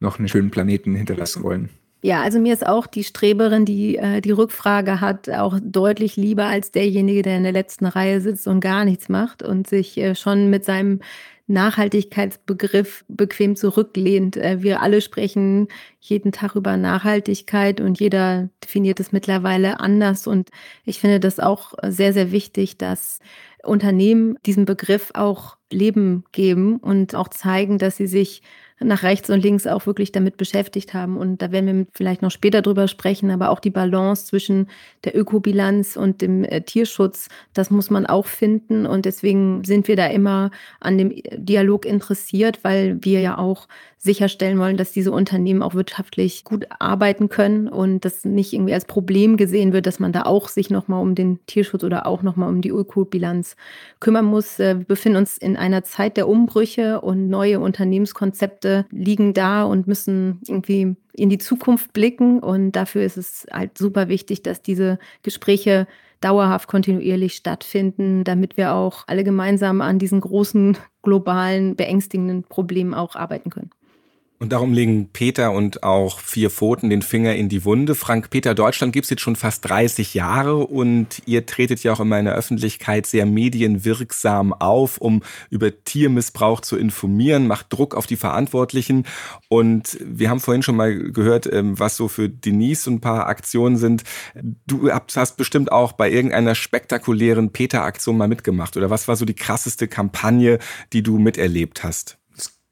S2: noch einen schönen Planeten hinterlassen wollen.
S1: Ja, also mir ist auch die Streberin, die äh, die Rückfrage hat, auch deutlich lieber als derjenige, der in der letzten Reihe sitzt und gar nichts macht und sich äh, schon mit seinem Nachhaltigkeitsbegriff bequem zurücklehnt. Äh, wir alle sprechen jeden Tag über Nachhaltigkeit und jeder definiert es mittlerweile anders. Und ich finde das auch sehr, sehr wichtig, dass Unternehmen diesen Begriff auch Leben geben und auch zeigen, dass sie sich nach rechts und links auch wirklich damit beschäftigt haben. Und da werden wir vielleicht noch später drüber sprechen, aber auch die Balance zwischen der Ökobilanz und dem äh, Tierschutz, das muss man auch finden. Und deswegen sind wir da immer an dem Dialog interessiert, weil wir ja auch sicherstellen wollen, dass diese Unternehmen auch wirtschaftlich gut arbeiten können und das nicht irgendwie als Problem gesehen wird, dass man da auch sich nochmal um den Tierschutz oder auch nochmal um die Ökobilanz kümmern muss. Äh, wir befinden uns in einer Zeit der Umbrüche und neue Unternehmenskonzepte liegen da und müssen irgendwie in die Zukunft blicken und dafür ist es halt super wichtig, dass diese Gespräche dauerhaft kontinuierlich stattfinden, damit wir auch alle gemeinsam an diesen großen globalen beängstigenden Problemen auch arbeiten können.
S4: Und darum legen Peter und auch Vier Pfoten den Finger in die Wunde. Frank Peter, Deutschland gibt es jetzt schon fast 30 Jahre und ihr tretet ja auch in meiner Öffentlichkeit sehr medienwirksam auf, um über Tiermissbrauch zu informieren, macht Druck auf die Verantwortlichen. Und wir haben vorhin schon mal gehört, ähm, was so für Denise ein paar Aktionen sind. Du hast bestimmt auch bei irgendeiner spektakulären Peter-Aktion mal mitgemacht. Oder was war so die krasseste Kampagne, die du miterlebt hast?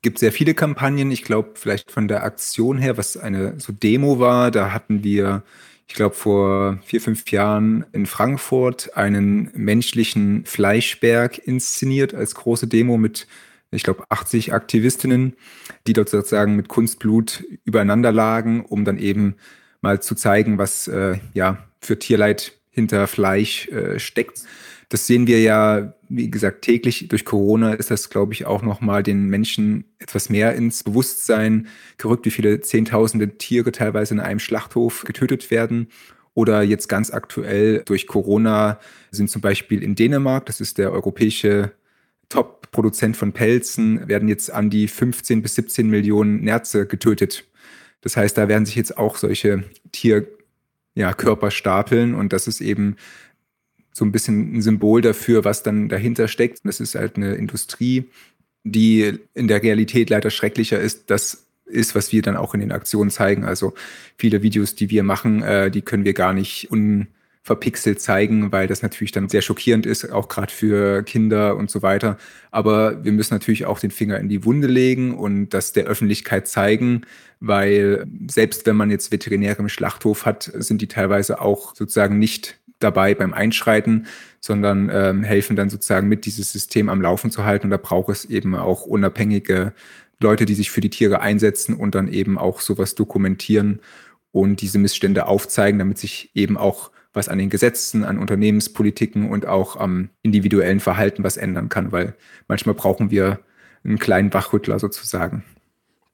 S2: Gibt sehr viele Kampagnen. Ich glaube, vielleicht von der Aktion her, was eine so Demo war, da hatten wir, ich glaube, vor vier, fünf Jahren in Frankfurt einen menschlichen Fleischberg inszeniert als große Demo mit, ich glaube, 80 Aktivistinnen, die dort sozusagen mit Kunstblut übereinander lagen, um dann eben mal zu zeigen, was äh, ja für Tierleid hinter Fleisch äh, steckt. Das sehen wir ja, wie gesagt, täglich. Durch Corona ist das, glaube ich, auch nochmal den Menschen etwas mehr ins Bewusstsein gerückt, wie viele Zehntausende Tiere teilweise in einem Schlachthof getötet werden. Oder jetzt ganz aktuell durch Corona sind zum Beispiel in Dänemark, das ist der europäische Top-Produzent von Pelzen, werden jetzt an die 15 bis 17 Millionen Nerze getötet. Das heißt, da werden sich jetzt auch solche Tierkörper ja, stapeln und das ist eben so ein bisschen ein Symbol dafür, was dann dahinter steckt. Das ist halt eine Industrie, die in der Realität leider schrecklicher ist. Das ist, was wir dann auch in den Aktionen zeigen. Also viele Videos, die wir machen, äh, die können wir gar nicht unverpixelt zeigen, weil das natürlich dann sehr schockierend ist, auch gerade für Kinder und so weiter. Aber wir müssen natürlich auch den Finger in die Wunde legen und das der Öffentlichkeit zeigen, weil selbst wenn man jetzt Veterinäre im Schlachthof hat, sind die teilweise auch sozusagen nicht dabei beim Einschreiten, sondern ähm, helfen dann sozusagen mit, dieses System am Laufen zu halten. Und da braucht es eben auch unabhängige Leute, die sich für die Tiere einsetzen und dann eben auch sowas dokumentieren und diese Missstände aufzeigen, damit sich eben auch was an den Gesetzen, an Unternehmenspolitiken und auch am individuellen Verhalten was ändern kann, weil manchmal brauchen wir einen kleinen Wachrüttler sozusagen.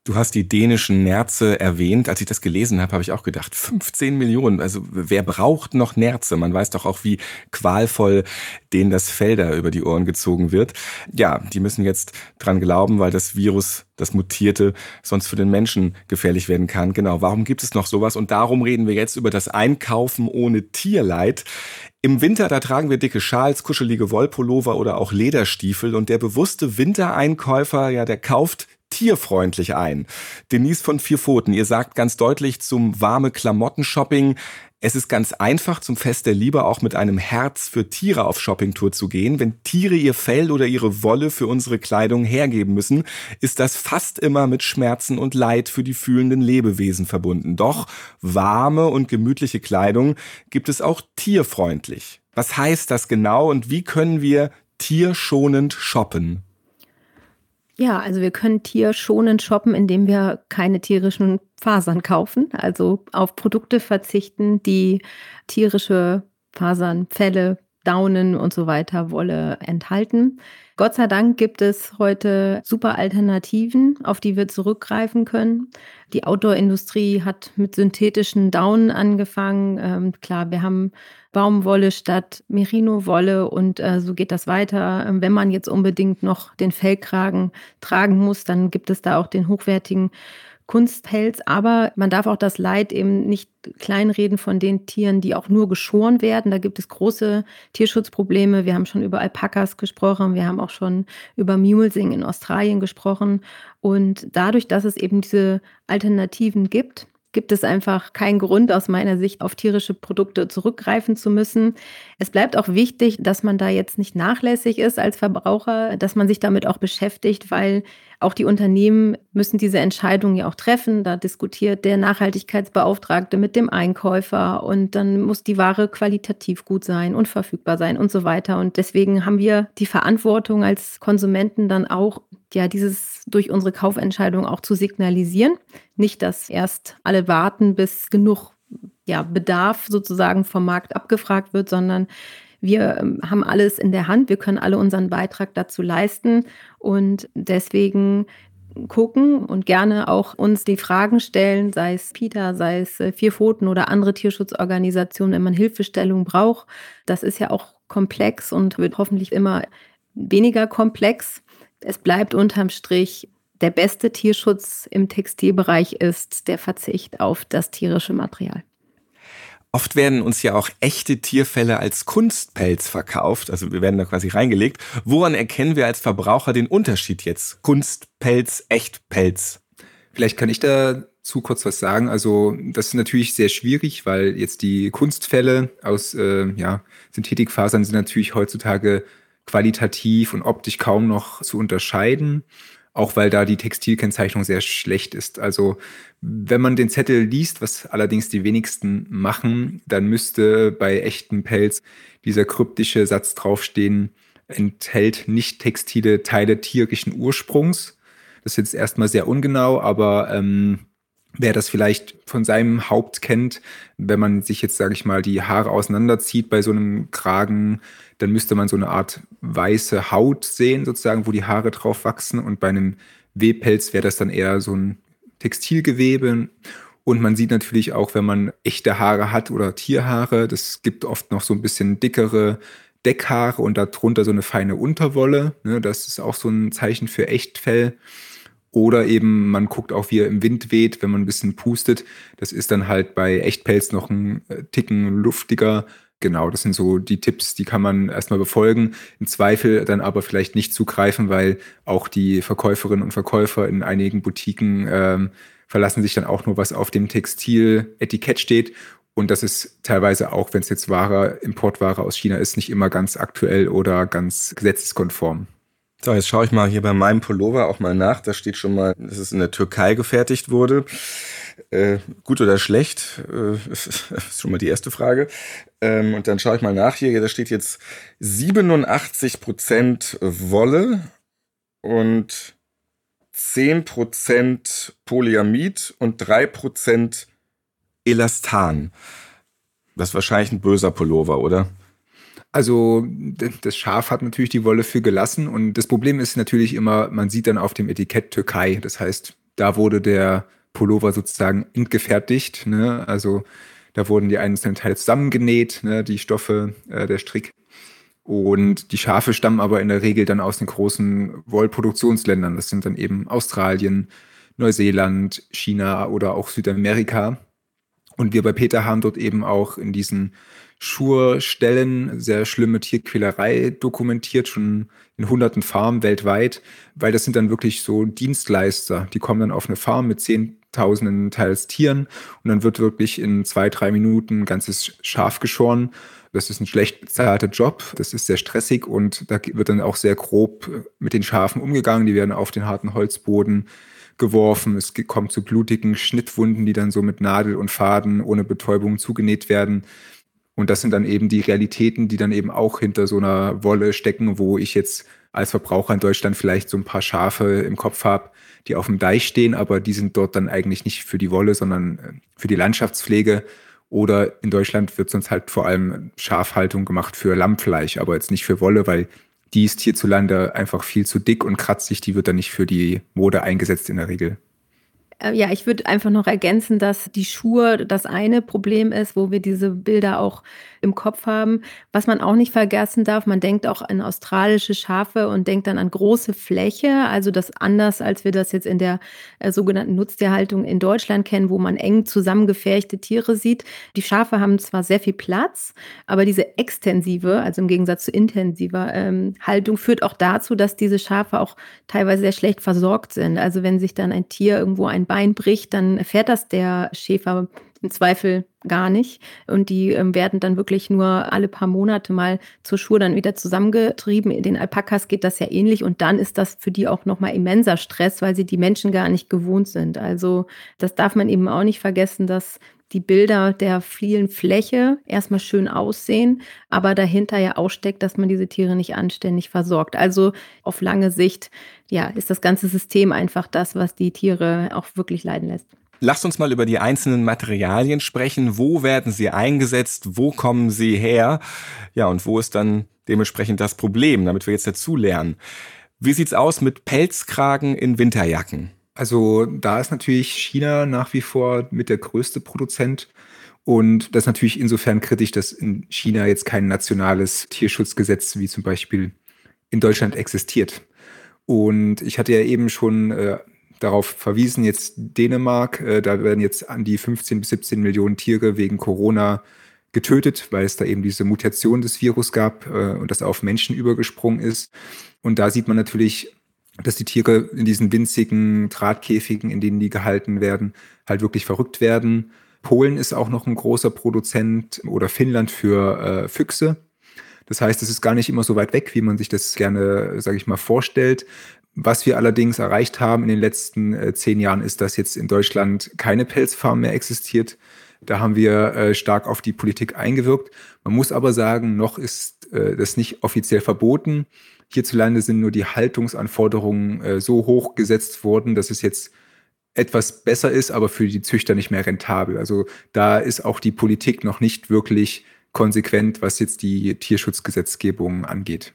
S4: Du hast die dänischen Nerze erwähnt. Als ich das gelesen habe, habe ich auch gedacht, 15 Millionen. Also wer braucht noch Nerze? Man weiß doch auch, wie qualvoll denen das Felder über die Ohren gezogen wird. Ja, die müssen jetzt dran glauben, weil das Virus, das mutierte, sonst für den Menschen gefährlich werden kann. Genau, warum gibt es noch sowas? Und darum reden wir jetzt über das Einkaufen ohne Tierleid. Im Winter, da tragen wir dicke Schals, kuschelige Wollpullover oder auch Lederstiefel und der bewusste Wintereinkäufer, ja, der kauft tierfreundlich ein. Denise von Vier Pfoten, ihr sagt ganz deutlich zum warme Klamotten-Shopping, es ist ganz einfach, zum Fest der Liebe auch mit einem Herz für Tiere auf Shoppingtour zu gehen. Wenn Tiere ihr Fell oder ihre Wolle für unsere Kleidung hergeben müssen, ist das fast immer mit Schmerzen und Leid für die fühlenden Lebewesen verbunden. Doch warme und gemütliche Kleidung gibt es auch tierfreundlich. Was heißt das genau und wie können wir tierschonend shoppen?
S1: Ja, also wir können tierschonend shoppen, indem wir keine tierischen Fasern kaufen, also auf Produkte verzichten, die tierische Fasern, Felle, Daunen und so weiter, Wolle enthalten. Gott sei Dank gibt es heute super Alternativen, auf die wir zurückgreifen können. Die Outdoor-Industrie hat mit synthetischen Daunen angefangen. Ähm, klar, wir haben Baumwolle statt Merino-Wolle und äh, so geht das weiter. Ähm, wenn man jetzt unbedingt noch den Fellkragen tragen muss, dann gibt es da auch den hochwertigen Kunstpelz, aber man darf auch das Leid eben nicht kleinreden von den Tieren, die auch nur geschoren werden. Da gibt es große Tierschutzprobleme. Wir haben schon über Alpakas gesprochen, wir haben auch schon über Mulesing in Australien gesprochen. Und dadurch, dass es eben diese Alternativen gibt, gibt es einfach keinen Grund aus meiner Sicht auf tierische Produkte zurückgreifen zu müssen. Es bleibt auch wichtig, dass man da jetzt nicht nachlässig ist als Verbraucher, dass man sich damit auch beschäftigt, weil auch die Unternehmen müssen diese Entscheidungen ja auch treffen. Da diskutiert der Nachhaltigkeitsbeauftragte mit dem Einkäufer und dann muss die Ware qualitativ gut sein und verfügbar sein und so weiter. Und deswegen haben wir die Verantwortung als Konsumenten dann auch, ja, dieses durch unsere Kaufentscheidung auch zu signalisieren. Nicht, dass erst alle warten, bis genug ja, Bedarf sozusagen vom Markt abgefragt wird, sondern wir ähm, haben alles in der Hand, wir können alle unseren Beitrag dazu leisten und deswegen gucken und gerne auch uns die Fragen stellen, sei es PETA, sei es äh, Vier Pfoten oder andere Tierschutzorganisationen, wenn man Hilfestellung braucht. Das ist ja auch komplex und wird hoffentlich immer weniger komplex. Es bleibt unterm Strich der beste Tierschutz im Textilbereich ist der Verzicht auf das tierische Material.
S4: Oft werden uns ja auch echte Tierfälle als Kunstpelz verkauft, also wir werden da quasi reingelegt. Woran erkennen wir als Verbraucher den Unterschied jetzt? Kunstpelz, Echtpelz?
S2: Vielleicht kann ich dazu kurz was sagen. Also das ist natürlich sehr schwierig, weil jetzt die Kunstfälle aus äh, ja, Synthetikfasern sind natürlich heutzutage qualitativ und optisch kaum noch zu unterscheiden auch weil da die Textilkennzeichnung sehr schlecht ist. Also wenn man den Zettel liest, was allerdings die wenigsten machen, dann müsste bei echtem Pelz dieser kryptische Satz draufstehen, enthält nicht textile Teile tierischen Ursprungs. Das ist jetzt erstmal sehr ungenau, aber ähm, wer das vielleicht von seinem Haupt kennt, wenn man sich jetzt, sage ich mal, die Haare auseinanderzieht bei so einem Kragen, dann müsste man so eine Art weiße Haut sehen, sozusagen, wo die Haare drauf wachsen. Und bei einem Webpelz wäre das dann eher so ein Textilgewebe. Und man sieht natürlich auch, wenn man echte Haare hat oder Tierhaare, das gibt oft noch so ein bisschen dickere Deckhaare und darunter so eine feine Unterwolle. Ne? Das ist auch so ein Zeichen für Echtfell. Oder eben man guckt auch, wie er im Wind weht, wenn man ein bisschen pustet. Das ist dann halt bei Echtpelz noch ein äh, Ticken luftiger. Genau, das sind so die Tipps, die kann man erstmal befolgen. Im Zweifel dann aber vielleicht nicht zugreifen, weil auch die Verkäuferinnen und Verkäufer in einigen Boutiquen ähm, verlassen sich dann auch nur, was auf dem Textiletikett steht. Und das ist teilweise auch, wenn es jetzt Ware, Importware aus China ist, nicht immer ganz aktuell oder ganz gesetzeskonform.
S4: So, jetzt schaue ich mal hier bei meinem Pullover auch mal nach. Da steht schon mal, dass es in der Türkei gefertigt wurde. Äh, gut oder schlecht? Äh, ist schon mal die erste Frage. Ähm, und dann schaue ich mal nach hier. Da steht jetzt 87% Wolle und 10% Polyamid und 3% Elastan. Das ist wahrscheinlich ein böser Pullover, oder?
S2: Also das Schaf hat natürlich die Wolle für gelassen und das Problem ist natürlich immer, man sieht dann auf dem Etikett Türkei. Das heißt, da wurde der Pullover sozusagen endgefertigt. Ne? Also da wurden die einzelnen Teile zusammengenäht, ne? die Stoffe, äh, der Strick. Und die Schafe stammen aber in der Regel dann aus den großen Wollproduktionsländern. Das sind dann eben Australien, Neuseeland, China oder auch Südamerika. Und wir bei Peter haben dort eben auch in diesen Schurstellen sehr schlimme Tierquälerei dokumentiert, schon in hunderten Farmen weltweit, weil das sind dann wirklich so Dienstleister. Die kommen dann auf eine Farm mit zehntausenden teils Tieren und dann wird wirklich in zwei, drei Minuten ein ganzes Schaf geschoren das ist ein schlecht bezahlter Job, das ist sehr stressig und da wird dann auch sehr grob mit den Schafen umgegangen. Die werden auf den harten Holzboden geworfen. Es kommt zu blutigen Schnittwunden, die dann so mit Nadel und Faden ohne Betäubung zugenäht werden. Und das sind dann eben die Realitäten, die dann eben auch hinter so einer Wolle stecken, wo ich jetzt als Verbraucher in Deutschland vielleicht so ein paar Schafe im Kopf habe, die auf dem Deich stehen, aber die sind dort dann eigentlich nicht für die Wolle, sondern äh, für die Landschaftspflege. Oder in Deutschland wird sonst halt vor allem Schafhaltung gemacht für Lammfleisch, aber jetzt nicht für Wolle, weil die ist hierzulande einfach viel zu dick und kratzig. Die wird dann nicht für die Mode eingesetzt in der Regel.
S1: Äh, ja, ich würde einfach noch ergänzen, dass die Schuhe das eine Problem ist, wo wir diese Bilder auch im Kopf haben. Was man auch nicht vergessen darf, man denkt auch an australische Schafe und denkt dann an große Fläche. Also das anders, als wir das jetzt in der äh, sogenannten Nutztierhaltung in Deutschland kennen, wo man eng zusammengefärchte Tiere sieht. Die Schafe haben zwar sehr viel Platz, aber diese extensive, also im Gegensatz zu intensiver ähm, Haltung, führt auch dazu, dass diese Schafe auch teilweise sehr schlecht versorgt sind. Also wenn sich dann ein Tier irgendwo ein Bein bricht, dann erfährt das der Schäfer im Zweifel gar nicht. Und die ähm, werden dann wirklich nur alle paar Monate mal zur Schuhe dann wieder zusammengetrieben. Den Alpakas geht das ja ähnlich und dann ist das für die auch nochmal immenser Stress, weil sie die Menschen gar nicht gewohnt sind. Also das darf man eben auch nicht vergessen, dass die Bilder der vielen Fläche erstmal schön aussehen, aber dahinter ja auch steckt, dass man diese Tiere nicht anständig versorgt. Also auf lange Sicht, ja, ist das ganze System einfach das, was die Tiere auch wirklich leiden lässt.
S4: Lasst uns mal über die einzelnen Materialien sprechen. Wo werden sie eingesetzt? Wo kommen sie her? Ja, und wo ist dann dementsprechend das Problem, damit wir jetzt dazu lernen? Wie sieht's aus mit Pelzkragen in Winterjacken?
S2: Also da ist natürlich China nach wie vor mit der größte Produzent. Und das ist natürlich insofern kritisch, dass in China jetzt kein nationales Tierschutzgesetz wie zum Beispiel in Deutschland existiert. Und ich hatte ja eben schon äh, darauf verwiesen, jetzt Dänemark, äh, da werden jetzt an die 15 bis 17 Millionen Tiere wegen Corona getötet, weil es da eben diese Mutation des Virus gab äh, und das auf Menschen übergesprungen ist. Und da sieht man natürlich, dass die Tiere in diesen winzigen Drahtkäfigen, in denen die gehalten werden, halt wirklich verrückt werden. Polen ist auch noch ein großer Produzent oder Finnland für äh, Füchse. Das heißt, es ist gar nicht immer so weit weg, wie man sich das gerne, sage ich mal, vorstellt. Was wir allerdings erreicht haben in den letzten äh, zehn Jahren, ist, dass jetzt in Deutschland keine Pelzfarm mehr existiert. Da haben wir äh, stark auf die Politik eingewirkt. Man muss aber sagen, noch ist äh, das nicht offiziell verboten. Hierzulande sind nur die Haltungsanforderungen äh, so hoch gesetzt worden, dass es jetzt etwas besser ist, aber für die Züchter nicht mehr rentabel. Also da ist auch die Politik noch nicht wirklich konsequent, was jetzt die Tierschutzgesetzgebung angeht.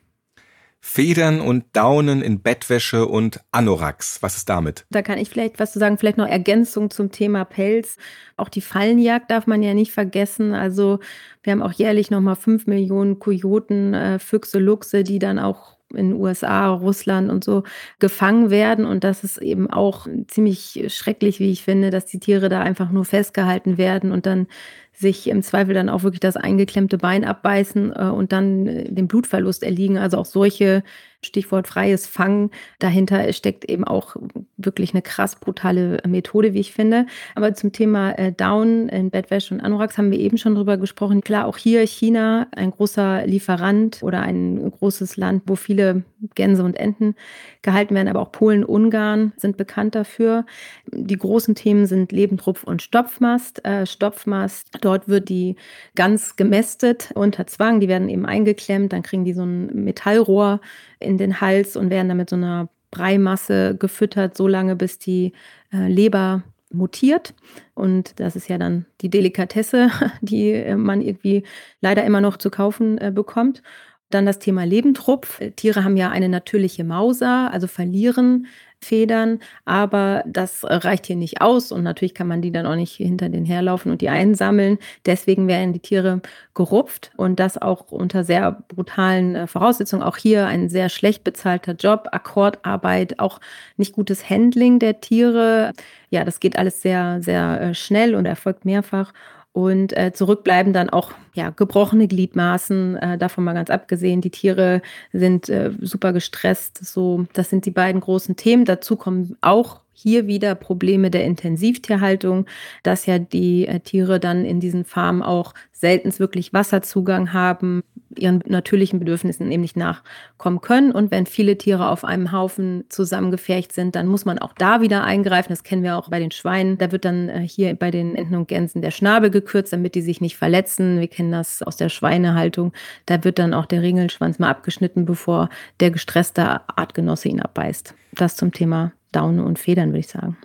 S4: Federn und Daunen in Bettwäsche und Anoraks. Was ist damit?
S1: Da kann ich vielleicht was zu sagen, vielleicht noch Ergänzung zum Thema Pelz. Auch die Fallenjagd darf man ja nicht vergessen. Also wir haben auch jährlich nochmal fünf Millionen Kojoten, äh, Füchse, Luchse, die dann auch in USA, Russland und so gefangen werden. Und das ist eben auch ziemlich schrecklich, wie ich finde, dass die Tiere da einfach nur festgehalten werden und dann sich im Zweifel dann auch wirklich das eingeklemmte Bein abbeißen äh, und dann äh, den Blutverlust erliegen. Also auch solche Stichwort freies Fangen. Dahinter steckt eben auch wirklich eine krass brutale Methode, wie ich finde. Aber zum Thema äh, Down in Bettwäsche und Anoraks haben wir eben schon drüber gesprochen. Klar, auch hier China, ein großer Lieferant oder ein großes Land, wo viele Gänse und Enten gehalten werden, aber auch Polen, Ungarn sind bekannt dafür. Die großen Themen sind Lebendrupf und Stopfmast. Äh, Stopfmast, dort wird die Gans gemästet unter Zwang. Die werden eben eingeklemmt, dann kriegen die so ein Metallrohr in den Hals und werden dann mit so einer Breimasse gefüttert, so lange bis die äh, Leber mutiert. Und das ist ja dann die Delikatesse, die äh, man irgendwie leider immer noch zu kaufen äh, bekommt. Dann das Thema Lebendrupf. Tiere haben ja eine natürliche Mauser, also verlieren Federn, aber das reicht hier nicht aus und natürlich kann man die dann auch nicht hinter den herlaufen und die einsammeln. Deswegen werden die Tiere gerupft und das auch unter sehr brutalen äh, Voraussetzungen. Auch hier ein sehr schlecht bezahlter Job, Akkordarbeit, auch nicht gutes Handling der Tiere. Ja, das geht alles sehr, sehr äh, schnell und erfolgt mehrfach. Und äh, zurückbleiben dann auch ja, gebrochene Gliedmaßen, äh, davon mal ganz abgesehen. Die Tiere sind äh, super gestresst. So, das sind die beiden großen Themen. Dazu kommen auch hier wieder Probleme der Intensivtierhaltung, dass ja die äh, Tiere dann in diesen Farmen auch selten wirklich Wasserzugang haben, ihren natürlichen Bedürfnissen eben nicht nachkommen können. Und wenn viele Tiere auf einem Haufen zusammengefercht sind, dann muss man auch da wieder eingreifen. Das kennen wir auch bei den Schweinen. Da wird dann äh, hier bei den Enten und Gänsen der Schnabel gekürzt, damit die sich nicht verletzen. Wir kennen das aus der Schweinehaltung. Da wird dann auch der Ringelschwanz mal abgeschnitten, bevor der gestresste Artgenosse ihn abbeißt. Das zum Thema Daune und Federn, würde ich sagen.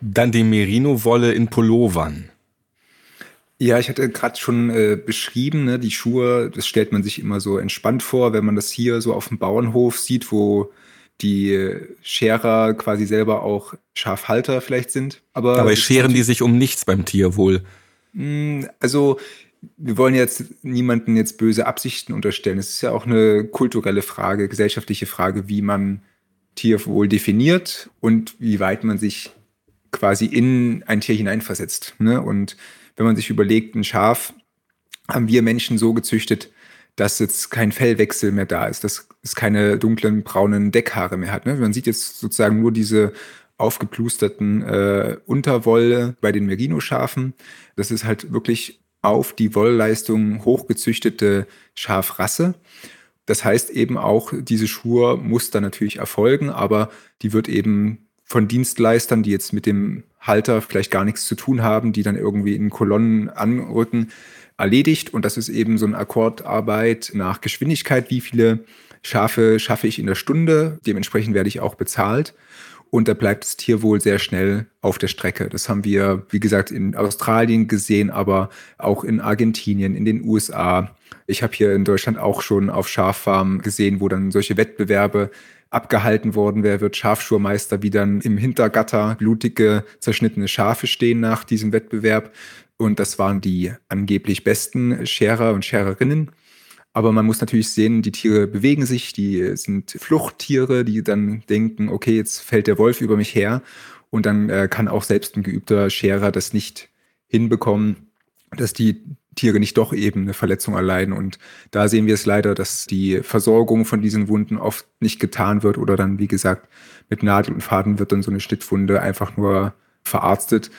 S4: Dann die Merino-Wolle in Pullovern.
S2: Ja, ich hatte gerade schon äh, beschrieben, ne, die Schuhe, das stellt man sich immer so entspannt vor, wenn man das hier so auf dem Bauernhof sieht, wo die Scherer quasi selber auch Schafhalter vielleicht sind.
S4: Aber Dabei scheren die sich um nichts beim Tierwohl.
S2: Hm, also wir wollen jetzt niemanden jetzt böse Absichten unterstellen. Es ist ja auch eine kulturelle Frage, gesellschaftliche Frage, wie man Tierwohl definiert und wie weit man sich quasi in ein Tier hineinversetzt. Ne? Und wenn man sich überlegt, ein Schaf haben wir Menschen so gezüchtet, dass jetzt kein Fellwechsel mehr da ist, dass es keine dunklen braunen Deckhaare mehr hat. Ne? Man sieht jetzt sozusagen nur diese aufgeplusterten äh, Unterwolle bei den Merino-Schafen. Das ist halt wirklich auf die Wollleistung hochgezüchtete Schafrasse. Das heißt eben auch, diese Schuhe muss dann natürlich erfolgen, aber die wird eben von Dienstleistern, die jetzt mit dem Halter vielleicht gar nichts zu tun haben, die dann irgendwie in Kolonnen anrücken, erledigt. Und das ist eben so eine Akkordarbeit nach Geschwindigkeit. Wie viele Schafe schaffe ich in der Stunde? Dementsprechend werde ich auch bezahlt. Und da bleibt das Tier wohl sehr schnell auf der Strecke. Das haben wir, wie gesagt, in Australien gesehen, aber auch in Argentinien, in den USA. Ich habe hier in Deutschland auch schon auf Schaffarmen gesehen, wo dann solche Wettbewerbe abgehalten worden. Wer wird Schafschurmeister, wie dann im Hintergatter blutige, zerschnittene Schafe stehen nach diesem Wettbewerb. Und das waren die angeblich besten Scherer und Schererinnen. Aber man muss natürlich sehen, die Tiere bewegen sich, die sind Fluchttiere, die dann denken, okay, jetzt fällt der Wolf über mich her. Und dann äh, kann auch selbst ein geübter Scherer das nicht hinbekommen, dass die Tiere nicht doch eben eine Verletzung erleiden. Und da sehen wir es leider, dass die Versorgung von diesen Wunden oft nicht getan wird oder dann, wie gesagt, mit Nadel und Faden wird dann so eine Schnittwunde einfach nur verarztet.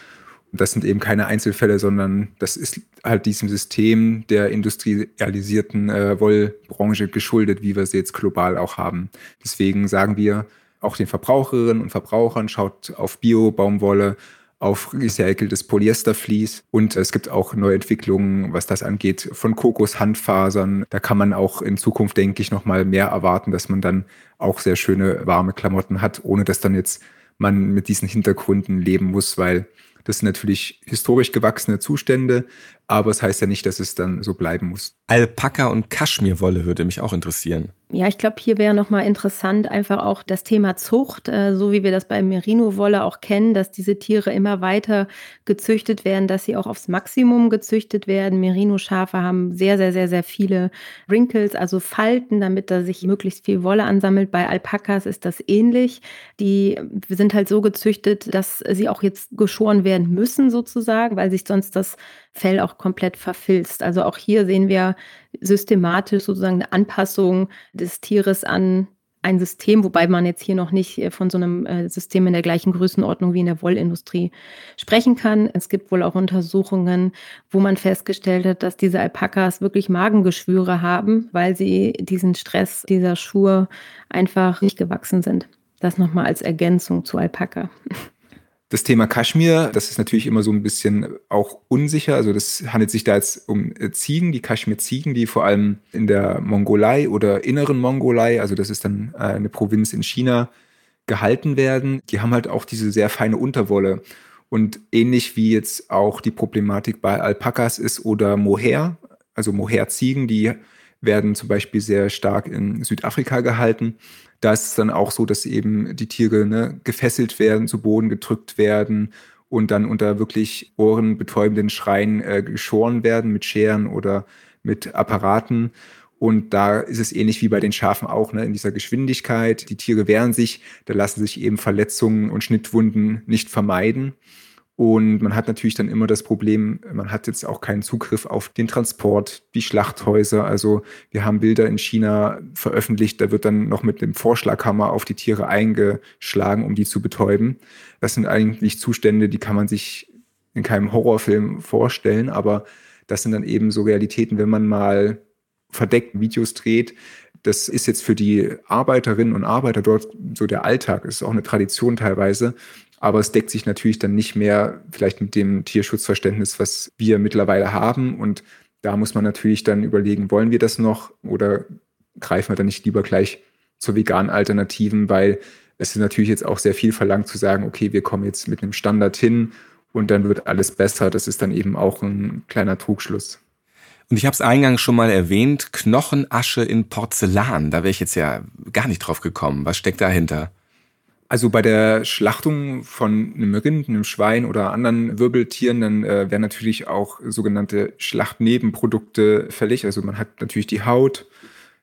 S2: Und das sind eben keine Einzelfälle, sondern das ist halt diesem System der industrialisierten äh, Wollbranche geschuldet, wie wir sie jetzt global auch haben. Deswegen sagen wir auch den Verbraucherinnen und Verbrauchern, schaut auf Bio-Baumwolle, auf recyceltes Polyestervlies und es gibt auch neue Entwicklungen, was das angeht, von Kokoshandfasern. Da kann man auch in Zukunft, denke ich, noch mal mehr erwarten, dass man dann auch sehr schöne warme Klamotten hat, ohne dass dann jetzt man mit diesen Hintergründen leben muss, weil Das sind natürlich historisch gewachsene Zustände, aber es das heißt ja nicht, dass es dann so bleiben muss.
S4: Alpaka und Kaschmirwolle würde mich auch interessieren.
S1: Ja, ich glaube, hier wäre nochmal interessant einfach auch das Thema Zucht, äh, so wie wir das bei Merino-Wolle auch kennen, dass diese Tiere immer weiter gezüchtet werden, dass sie auch aufs Maximum gezüchtet werden. Merino-Schafe haben sehr, sehr, sehr, sehr viele Wrinkles, also Falten, damit da sich möglichst viel Wolle ansammelt. Bei Alpakas ist das ähnlich. Die sind halt so gezüchtet, dass sie auch jetzt geschoren werden müssen sozusagen, weil sich sonst das Fell auch komplett verfilzt. Also auch hier sehen wir systematisch sozusagen eine Anpassung des Tieres an ein System, wobei man jetzt hier noch nicht äh, von so einem äh, System in der gleichen Größenordnung wie in der Wollindustrie sprechen kann. Es gibt wohl auch Untersuchungen, wo man festgestellt hat, dass diese Alpakas wirklich Magengeschwüre haben, weil sie diesen Stress dieser Schuhe einfach nicht gewachsen sind. Das nochmal als Ergänzung zu Alpaka.
S2: Das Thema Kaschmir, das ist natürlich immer so ein bisschen auch unsicher. Also das handelt sich da jetzt um äh, Ziegen, die Kaschmir-Ziegen, die vor allem in der Mongolei oder inneren Mongolei, also das ist dann äh, eine Provinz in China, gehalten werden. Die haben halt auch diese sehr feine Unterwolle. Und ähnlich wie jetzt auch die Problematik bei Alpakas ist oder Mohair, also Mohair-Ziegen, die werden zum Beispiel sehr stark in Südafrika gehalten da ist es dann auch so, dass eben die Tiere ne, gefesselt werden, zu Boden gedrückt werden und dann unter wirklich ohrenbetäubenden Schreien äh, geschoren werden mit Scheren oder mit Apparaten. Und da ist es ähnlich wie bei den Schafen auch, ne, in dieser Geschwindigkeit. Die Tiere wehren sich, da lassen sich eben Verletzungen und Schnittwunden nicht vermeiden. Und man hat natürlich dann immer das Problem, man hat jetzt auch keinen Zugriff auf den Transport, die Schlachthäuser. Also wir haben Bilder in China veröffentlicht, da wird dann noch mit dem Vorschlaghammer auf die Tiere eingeschlagen, um die zu betäuben. Das sind eigentlich Zustände, die kann man sich in keinem Horrorfilm vorstellen, aber das sind dann eben so Realitäten, wenn man mal verdeckt Videos dreht. Das ist jetzt für die Arbeiterinnen und Arbeiter dort so der Alltag, das ist auch eine Tradition teilweise. Aber es deckt sich natürlich dann nicht mehr vielleicht mit dem Tierschutzverständnis, was wir mittlerweile haben. Und da muss man natürlich dann überlegen, wollen wir das noch oder greifen wir dann nicht lieber gleich zur veganen Alternativen, weil es ist natürlich jetzt auch sehr viel verlangt zu sagen, okay, wir kommen jetzt mit einem Standard hin und dann wird alles besser. Das ist dann eben auch ein kleiner Trugschluss.
S4: Und ich habe es eingangs schon mal erwähnt, Knochenasche in Porzellan. Da wäre ich jetzt ja gar nicht drauf gekommen. Was steckt dahinter?
S2: Also bei der Schlachtung von einem Rind, einem Schwein oder anderen Wirbeltieren, dann äh, werden natürlich auch sogenannte Schlachtnebenprodukte fällig. Also man hat natürlich die Haut,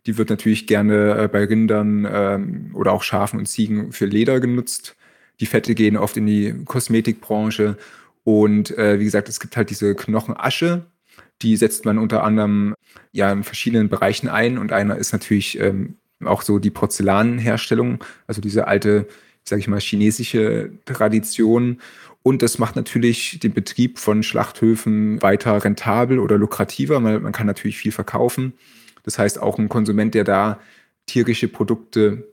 S2: die wird natürlich gerne äh, bei Rindern ähm, oder auch Schafen und Ziegen für Leder genutzt. Die Fette gehen oft in die Kosmetikbranche. Und äh, wie gesagt, es gibt halt diese Knochenasche, die setzt man unter anderem ja in verschiedenen Bereichen ein. Und einer ist natürlich ähm, auch so die Porzellanherstellung, also diese alte sage ich mal, chinesische Tradition. Und das macht natürlich den Betrieb von Schlachthöfen weiter rentabel oder lukrativer, weil man kann natürlich viel verkaufen. Das heißt, auch ein Konsument, der da tierische Produkte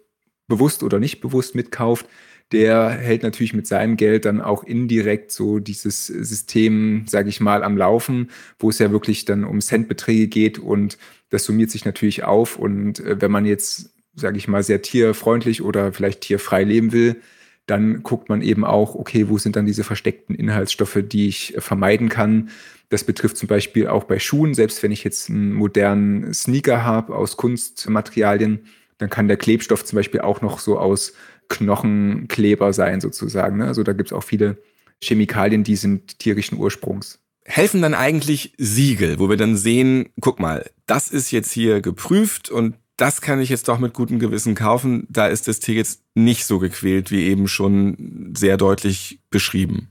S2: bewusst oder nicht bewusst mitkauft, der hält natürlich mit seinem Geld dann auch indirekt so dieses System, sage ich mal, am Laufen, wo es ja wirklich dann um Centbeträge geht und das summiert sich natürlich auf. Und äh, wenn man jetzt sage ich mal, sehr tierfreundlich oder vielleicht tierfrei leben will, dann guckt man eben auch, okay, wo sind dann diese versteckten Inhaltsstoffe, die ich vermeiden kann. Das betrifft zum Beispiel auch bei Schuhen. Selbst wenn ich jetzt einen modernen Sneaker habe aus Kunstmaterialien, dann kann der Klebstoff zum Beispiel auch noch so aus Knochenkleber sein, sozusagen. Ne? Also da gibt es auch viele Chemikalien, die sind tierischen Ursprungs.
S4: Helfen dann eigentlich Siegel, wo wir dann sehen, guck mal, das ist jetzt hier geprüft und das kann ich jetzt doch mit gutem Gewissen kaufen. Da ist das Tier jetzt nicht so gequält, wie eben schon sehr deutlich beschrieben.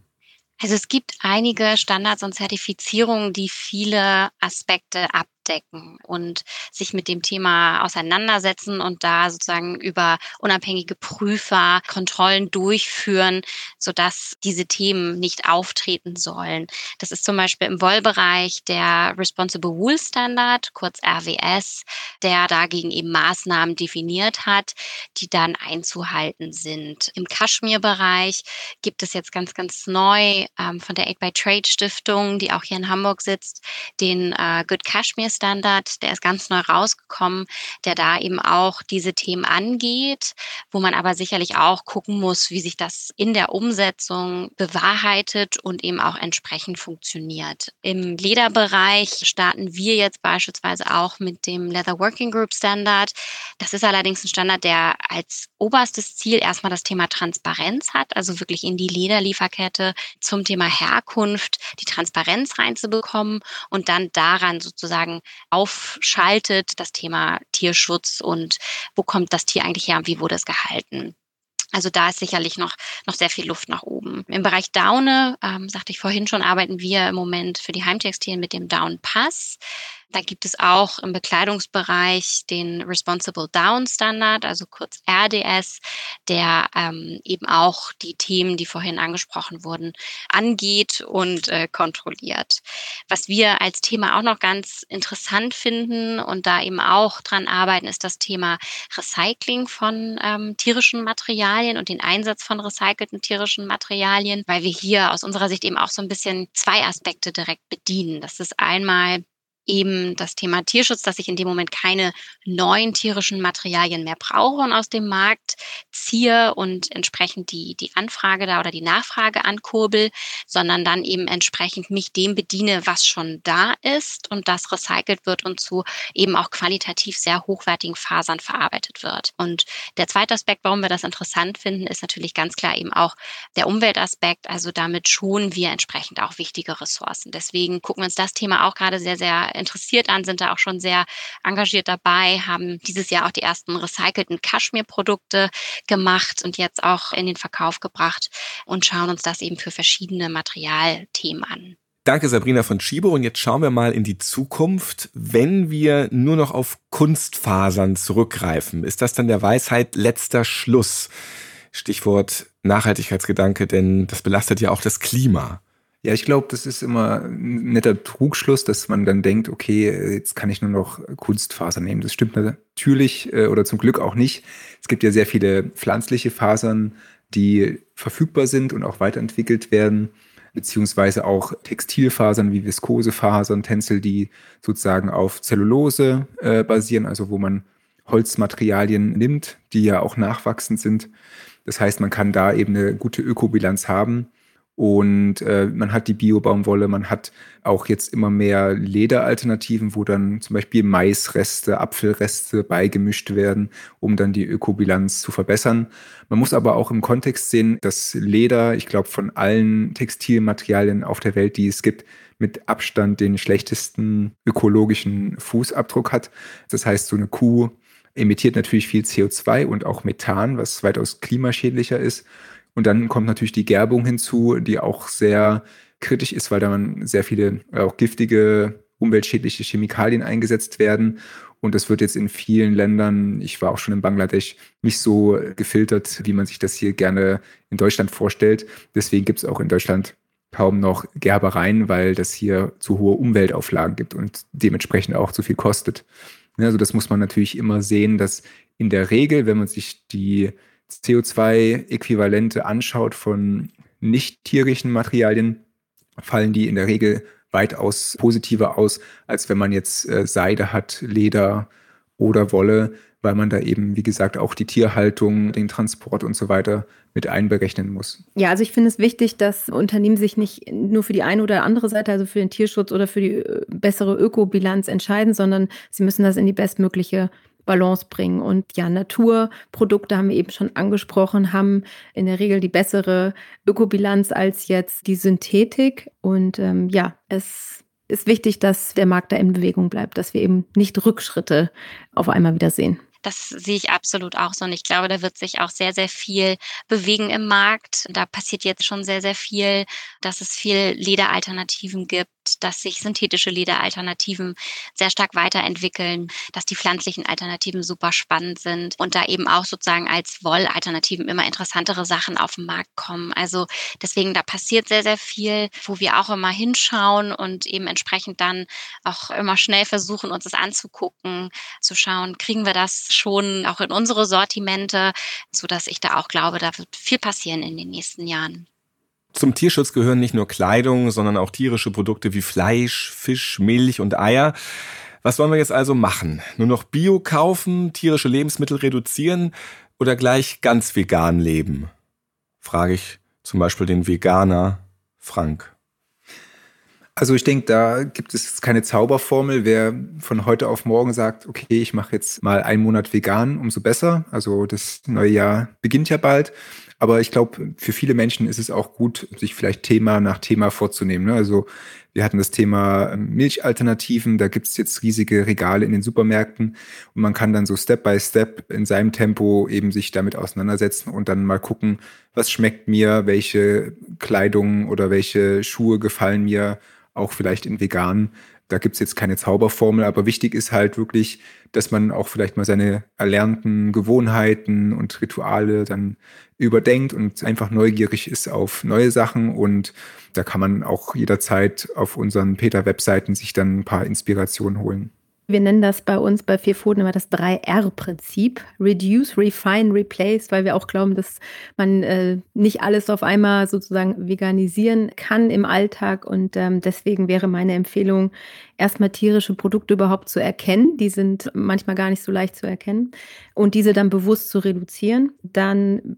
S3: Also es gibt einige Standards und Zertifizierungen, die viele Aspekte ab abdecken und sich mit dem Thema auseinandersetzen und da sozusagen über unabhängige Prüfer Kontrollen durchführen, sodass diese Themen nicht auftreten sollen. Das ist zum Beispiel im Wollbereich der Responsible Wool Standard, kurz RWS, der dagegen eben Maßnahmen definiert hat, die dann einzuhalten sind. Im Kaschmir-Bereich gibt es jetzt ganz, ganz neu ähm, von der Aid by Trade Stiftung, die auch hier in Hamburg sitzt, den äh, Good Kashmir Standard, der ist ganz neu rausgekommen, der da eben auch diese Themen angeht, wo man aber sicherlich auch gucken muss, wie sich das in der Umsetzung bewahrheitet und eben auch entsprechend funktioniert. Im Lederbereich starten wir jetzt beispielsweise auch mit dem Leather Working Group Standard. Das ist allerdings ein Standard, der als oberstes Ziel erstmal das Thema Transparenz hat, also wirklich in die Lederlieferkette zum Thema Herkunft die Transparenz reinzubekommen und dann daran sozusagen aufschaltet das Thema Tierschutz und wo kommt das Tier eigentlich her und wie wurde es gehalten. Also da ist sicherlich noch, noch sehr viel Luft nach oben. Im Bereich Daune, ähm, sagte ich vorhin schon, arbeiten wir im Moment für die Heimtextilien mit dem Down Pass. Da gibt es auch im Bekleidungsbereich den Responsible Down Standard, also kurz RDS, der ähm, eben auch die Themen, die vorhin angesprochen wurden, angeht und äh, kontrolliert. Was wir als Thema auch noch ganz interessant finden und da eben auch dran arbeiten, ist das Thema Recycling von ähm, tierischen Materialien und den Einsatz von recycelten tierischen Materialien, weil wir hier aus unserer Sicht eben auch so ein bisschen zwei Aspekte direkt bedienen. Das ist einmal eben das Thema Tierschutz, dass ich in dem Moment keine neuen tierischen Materialien mehr brauche und aus dem Markt ziehe und entsprechend die, die Anfrage da oder die Nachfrage ankurbel, sondern dann eben entsprechend mich dem bediene, was schon da ist und das recycelt wird und zu eben auch qualitativ sehr hochwertigen Fasern verarbeitet wird. Und der zweite Aspekt, warum wir das interessant finden, ist natürlich ganz klar eben auch der Umweltaspekt. Also damit schonen wir entsprechend auch wichtige Ressourcen. Deswegen gucken wir uns das Thema auch gerade sehr, sehr interessiert an, sind da auch schon sehr engagiert dabei, haben dieses Jahr auch die ersten recycelten Kaschmir-Produkte gemacht und jetzt auch in den Verkauf gebracht und schauen uns das eben für verschiedene Materialthemen an.
S4: Danke Sabrina von Schibo und jetzt schauen wir mal in die Zukunft. Wenn wir nur noch auf Kunstfasern zurückgreifen, ist das dann der Weisheit letzter Schluss? Stichwort Nachhaltigkeitsgedanke, denn das belastet ja auch das Klima.
S2: Ja, ich glaube, das ist immer ein netter Trugschluss, dass man dann denkt, okay, jetzt kann ich nur noch Kunstfaser nehmen. Das stimmt natürlich äh, oder zum Glück auch nicht. Es gibt ja sehr viele pflanzliche Fasern, die verfügbar sind und auch weiterentwickelt werden, beziehungsweise auch Textilfasern wie Viskosefasern, Tänzel, die sozusagen auf Zellulose äh, basieren, also wo man Holzmaterialien nimmt, die ja auch nachwachsend sind. Das heißt, man kann da eben eine gute Ökobilanz haben und äh, man hat die Biobaumwolle, man hat auch jetzt immer mehr Lederalternativen, wo dann zum Beispiel Maisreste, Apfelreste beigemischt werden, um dann die Ökobilanz zu verbessern. Man muss aber auch im Kontext sehen, dass Leder, ich glaube, von allen Textilmaterialien auf der Welt, die es gibt, mit Abstand den schlechtesten ökologischen Fußabdruck hat. Das heißt, so eine Kuh emittiert natürlich viel CO2 und auch Methan, was weitaus klimaschädlicher ist. Und dann kommt natürlich die Gerbung hinzu, die auch sehr kritisch ist, weil da man sehr viele äh, auch giftige, umweltschädliche Chemikalien eingesetzt werden. Und das wird jetzt in vielen Ländern, ich war auch schon in Bangladesch, nicht so gefiltert, wie man sich das hier gerne in Deutschland vorstellt. Deswegen gibt es auch in Deutschland kaum noch Gerbereien, weil das hier zu hohe Umweltauflagen gibt und dementsprechend auch zu viel kostet. Also das muss man natürlich immer sehen, dass in der Regel, wenn man sich die CO2-Äquivalente anschaut von nicht tierischen Materialien, fallen die in der Regel weitaus positiver aus, als wenn man jetzt äh, Seide hat, Leder oder Wolle, weil man da eben, wie gesagt, auch die Tierhaltung, den Transport und so weiter mit einberechnen muss.
S1: Ja, also ich finde es wichtig, dass Unternehmen sich nicht nur für die eine oder andere Seite, also für den Tierschutz oder für die äh, bessere Ökobilanz entscheiden, sondern sie müssen das in die bestmögliche Balance bringen. Und ja, Naturprodukte haben wir eben schon angesprochen, haben in der Regel die bessere Ökobilanz als jetzt die Synthetik. Und ähm, ja, es ist wichtig, dass der Markt da in Bewegung bleibt, dass wir eben nicht Rückschritte auf einmal wieder sehen.
S3: Das sehe ich absolut auch so. Und ich glaube, da wird sich auch sehr, sehr viel bewegen im Markt. Da passiert jetzt schon sehr, sehr viel, dass es viel Lederalternativen gibt, dass sich synthetische Lederalternativen sehr stark weiterentwickeln, dass die pflanzlichen Alternativen super spannend sind und da eben auch sozusagen als Wollalternativen immer interessantere Sachen auf den Markt kommen. Also deswegen, da passiert sehr, sehr viel, wo wir auch immer hinschauen und eben entsprechend dann auch immer schnell versuchen, uns das anzugucken, zu schauen, kriegen wir das schon auch in unsere Sortimente, so dass ich da auch glaube, da wird viel passieren in den nächsten Jahren.
S4: Zum Tierschutz gehören nicht nur Kleidung, sondern auch tierische Produkte wie Fleisch, Fisch, Milch und Eier. Was wollen wir jetzt also machen? Nur noch Bio kaufen, tierische Lebensmittel reduzieren oder gleich ganz vegan leben? Frage ich zum Beispiel den Veganer Frank.
S2: Also ich denke, da gibt es keine Zauberformel. Wer von heute auf morgen sagt, okay, ich mache jetzt mal einen Monat vegan, umso besser. Also das neue Jahr beginnt ja bald. Aber ich glaube, für viele Menschen ist es auch gut, sich vielleicht Thema nach Thema vorzunehmen. Ne? Also wir hatten das Thema ähm, Milchalternativen, da gibt es jetzt riesige Regale in den Supermärkten und man kann dann so Step by Step in seinem Tempo eben sich damit auseinandersetzen und dann mal gucken, was schmeckt mir, welche Kleidung oder welche Schuhe gefallen mir, auch vielleicht in vegan. Da gibt es jetzt keine Zauberformel, aber wichtig ist halt wirklich, dass man auch vielleicht mal seine erlernten Gewohnheiten und Rituale dann überdenkt und einfach neugierig ist auf neue Sachen. Und da kann man auch jederzeit auf unseren Peter-Webseiten sich dann ein paar Inspirationen holen.
S1: Wir nennen das bei uns bei Vier Pfoten immer das 3R-Prinzip. Reduce, Refine, Replace, weil wir auch glauben, dass man äh, nicht alles auf einmal sozusagen veganisieren kann im Alltag. Und ähm, deswegen wäre meine Empfehlung, erstmal tierische Produkte überhaupt zu erkennen. Die sind manchmal gar nicht so leicht zu erkennen. Und diese dann bewusst zu reduzieren. Dann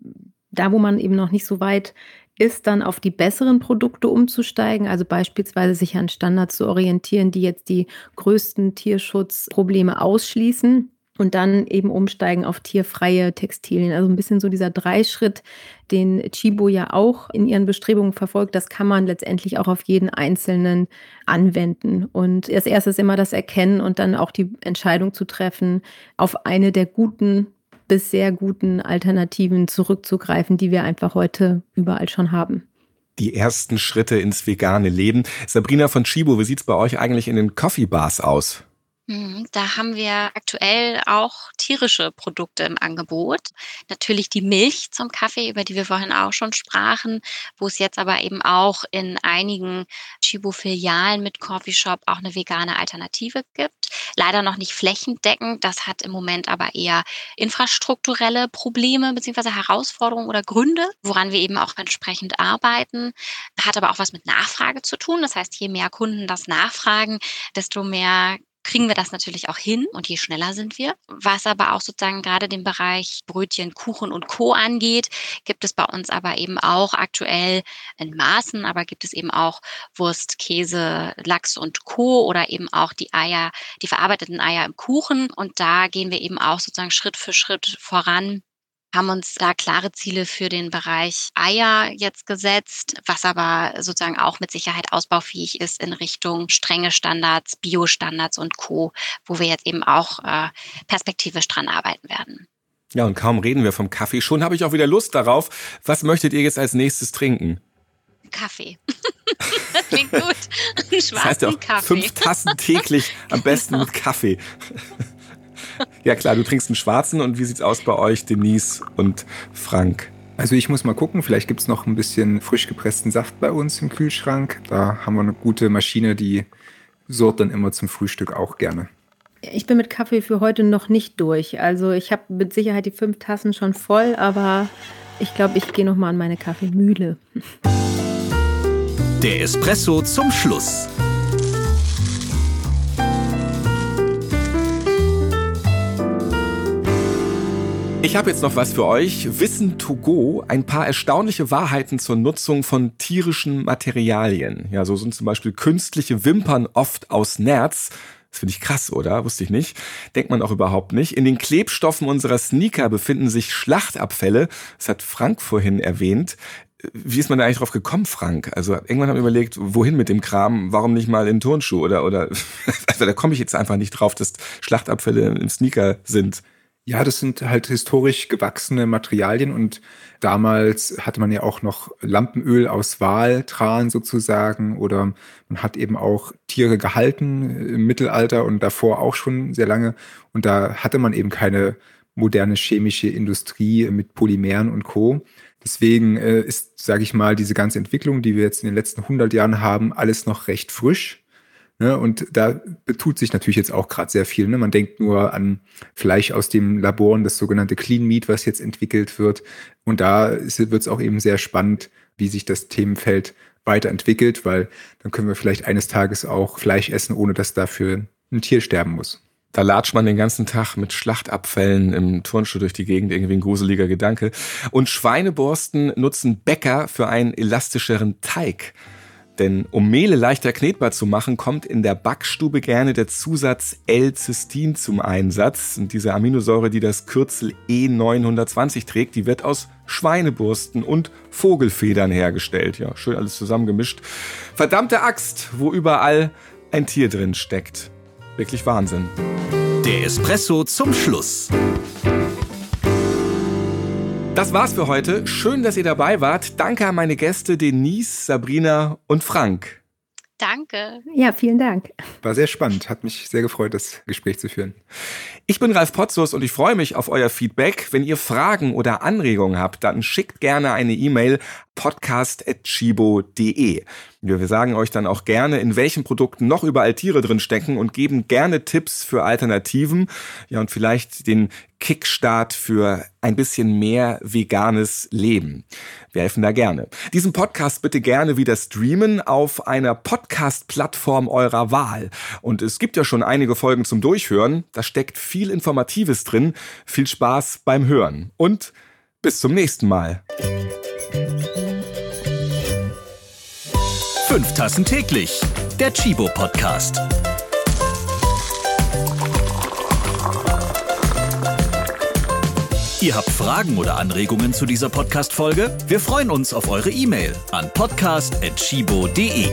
S1: da, wo man eben noch nicht so weit ist, dann auf die besseren Produkte umzusteigen, also beispielsweise sich an Standards zu orientieren, die jetzt die größten Tierschutzprobleme ausschließen und dann eben umsteigen auf tierfreie Textilien. Also ein bisschen so dieser Dreischritt, den Chibo ja auch in ihren Bestrebungen verfolgt, das kann man letztendlich auch auf jeden Einzelnen anwenden. Und als erstes immer das Erkennen und dann auch die Entscheidung zu treffen, auf eine der guten bis sehr guten Alternativen zurückzugreifen, die wir einfach heute überall schon haben.
S4: Die ersten Schritte ins vegane Leben. Sabrina von Chibo, wie sieht es bei euch eigentlich in den Coffee Bars aus?
S3: Mhm, da haben wir aktuell auch tierische Produkte im Angebot. Natürlich die Milch zum Kaffee, über die wir vorhin auch schon sprachen, wo es jetzt aber eben auch in einigen Chibo-Filialen mit Coffeeshop auch eine vegane Alternative gibt. Leider noch nicht flächendeckend. Das hat im Moment aber eher infrastrukturelle Probleme beziehungsweise Herausforderungen oder Gründe, woran wir eben auch entsprechend arbeiten. Hat aber auch was mit Nachfrage zu tun. Das heißt, je mehr Kunden das nachfragen, desto mehr kriegen wir das natürlich auch hin und je schneller sind wir. Was aber auch sozusagen gerade den Bereich Brötchen, Kuchen und Co. angeht, gibt es bei uns aber eben auch aktuell in Maßen, aber gibt es eben auch Wurst, Käse, Lachs und Co. oder eben auch die Eier, die verarbeiteten Eier im Kuchen. Und da gehen wir eben auch sozusagen Schritt für Schritt voran haben uns da klare Ziele für den Bereich Eier jetzt gesetzt, was aber sozusagen auch mit Sicherheit ausbaufähig ist in Richtung strenge Standards, Biostandards und Co., wo wir jetzt eben auch äh, perspektivisch dran arbeiten werden.
S4: Ja, und kaum reden wir vom Kaffee, schon habe ich auch wieder Lust darauf. Was möchtet ihr jetzt als nächstes trinken?
S3: Kaffee. das klingt gut.
S4: Einen schwarzen das heißt ja auch Kaffee. Fünf Tassen täglich, am besten genau. mit Kaffee ja klar, du trinkst einen schwarzen und wie sieht's aus bei euch, Denise und Frank?
S2: Also ich muss mal gucken, vielleicht gibt es noch ein bisschen frisch gepressten Saft bei uns im Kühlschrank. Da haben wir eine gute Maschine, die sorgt dann immer zum Frühstück auch gerne.
S1: Ich bin mit Kaffee für heute noch nicht durch. Also ich habe mit Sicherheit die fünf Tassen schon voll, aber ich glaube, ich gehe noch mal an meine Kaffeemühle.
S5: Der Espresso zum Schluss.
S4: Ich habe jetzt noch was für euch. Wissen to go. Ein paar erstaunliche Wahrheiten zur Nutzung von tierischen Materialien. Ja, so sind zum Beispiel künstliche Wimpern oft aus Nerz. Das finde ich krass, oder? Wusste ich nicht. Denkt man auch überhaupt nicht. In den Klebstoffen unserer Sneaker befinden sich Schlachtabfälle. Das hat Frank vorhin erwähnt. Wie ist man da eigentlich drauf gekommen, Frank? Also irgendwann haben wir überlegt, wohin mit dem Kram? Warum nicht mal in Turnschuh? Oder, oder, also da komme ich jetzt einfach nicht drauf, dass Schlachtabfälle im Sneaker sind.
S2: Ja, das sind halt historisch gewachsene Materialien und damals hatte man ja auch noch Lampenöl aus Waltran sozusagen oder man hat eben auch Tiere gehalten im Mittelalter und davor auch schon sehr lange und da hatte man eben keine moderne chemische Industrie mit Polymeren und Co. Deswegen äh, ist, sage ich mal, diese ganze Entwicklung, die wir jetzt in den letzten 100 Jahren haben, alles noch recht frisch. Ne? Und da betut sich natürlich jetzt auch gerade sehr viel. Ne? Man denkt nur an Fleisch aus dem Labor, das sogenannte Clean Meat, was jetzt entwickelt wird. Und da wird es auch eben sehr spannend, wie sich das Themenfeld weiterentwickelt, weil dann können wir vielleicht eines Tages auch Fleisch essen, ohne dass dafür ein Tier sterben muss.
S4: Da latscht man den ganzen Tag mit Schlachtabfällen im Turnschuh durch die Gegend, irgendwie ein gruseliger Gedanke. Und Schweineborsten nutzen Bäcker für einen elastischeren Teig. Denn um Mehle leichter knetbar zu machen, kommt in der Backstube gerne der Zusatz L-Cystin zum Einsatz. Und diese Aminosäure, die das Kürzel E920 trägt, die wird aus Schweinebursten und Vogelfedern hergestellt. Ja, schön alles zusammengemischt. Verdammte Axt, wo überall ein Tier drin steckt. Wirklich Wahnsinn.
S5: Der Espresso zum Schluss.
S4: Das war's für heute. Schön, dass ihr dabei wart. Danke an meine Gäste Denise, Sabrina und Frank.
S3: Danke.
S1: Ja, vielen Dank.
S2: War sehr spannend. Hat mich sehr gefreut, das Gespräch zu führen.
S4: Ich bin Ralf Potzus und ich freue mich auf euer Feedback. Wenn ihr Fragen oder Anregungen habt, dann schickt gerne eine E-Mail podcast.chibo.de. Wir sagen euch dann auch gerne, in welchen Produkten noch überall Tiere drin stecken und geben gerne Tipps für Alternativen. Ja, und vielleicht den Kickstart für ein bisschen mehr veganes Leben. Wir helfen da gerne. Diesen Podcast bitte gerne wieder streamen auf einer Podcast-Plattform eurer Wahl. Und es gibt ja schon einige Folgen zum Durchhören. Da steckt viel Informatives drin. Viel Spaß beim Hören. Und bis zum nächsten Mal.
S5: Fünf Tassen täglich. Der Chibo Podcast. Ihr habt Fragen oder Anregungen zu dieser Podcast-Folge? Wir freuen uns auf eure E-Mail an podcast.chibo.de.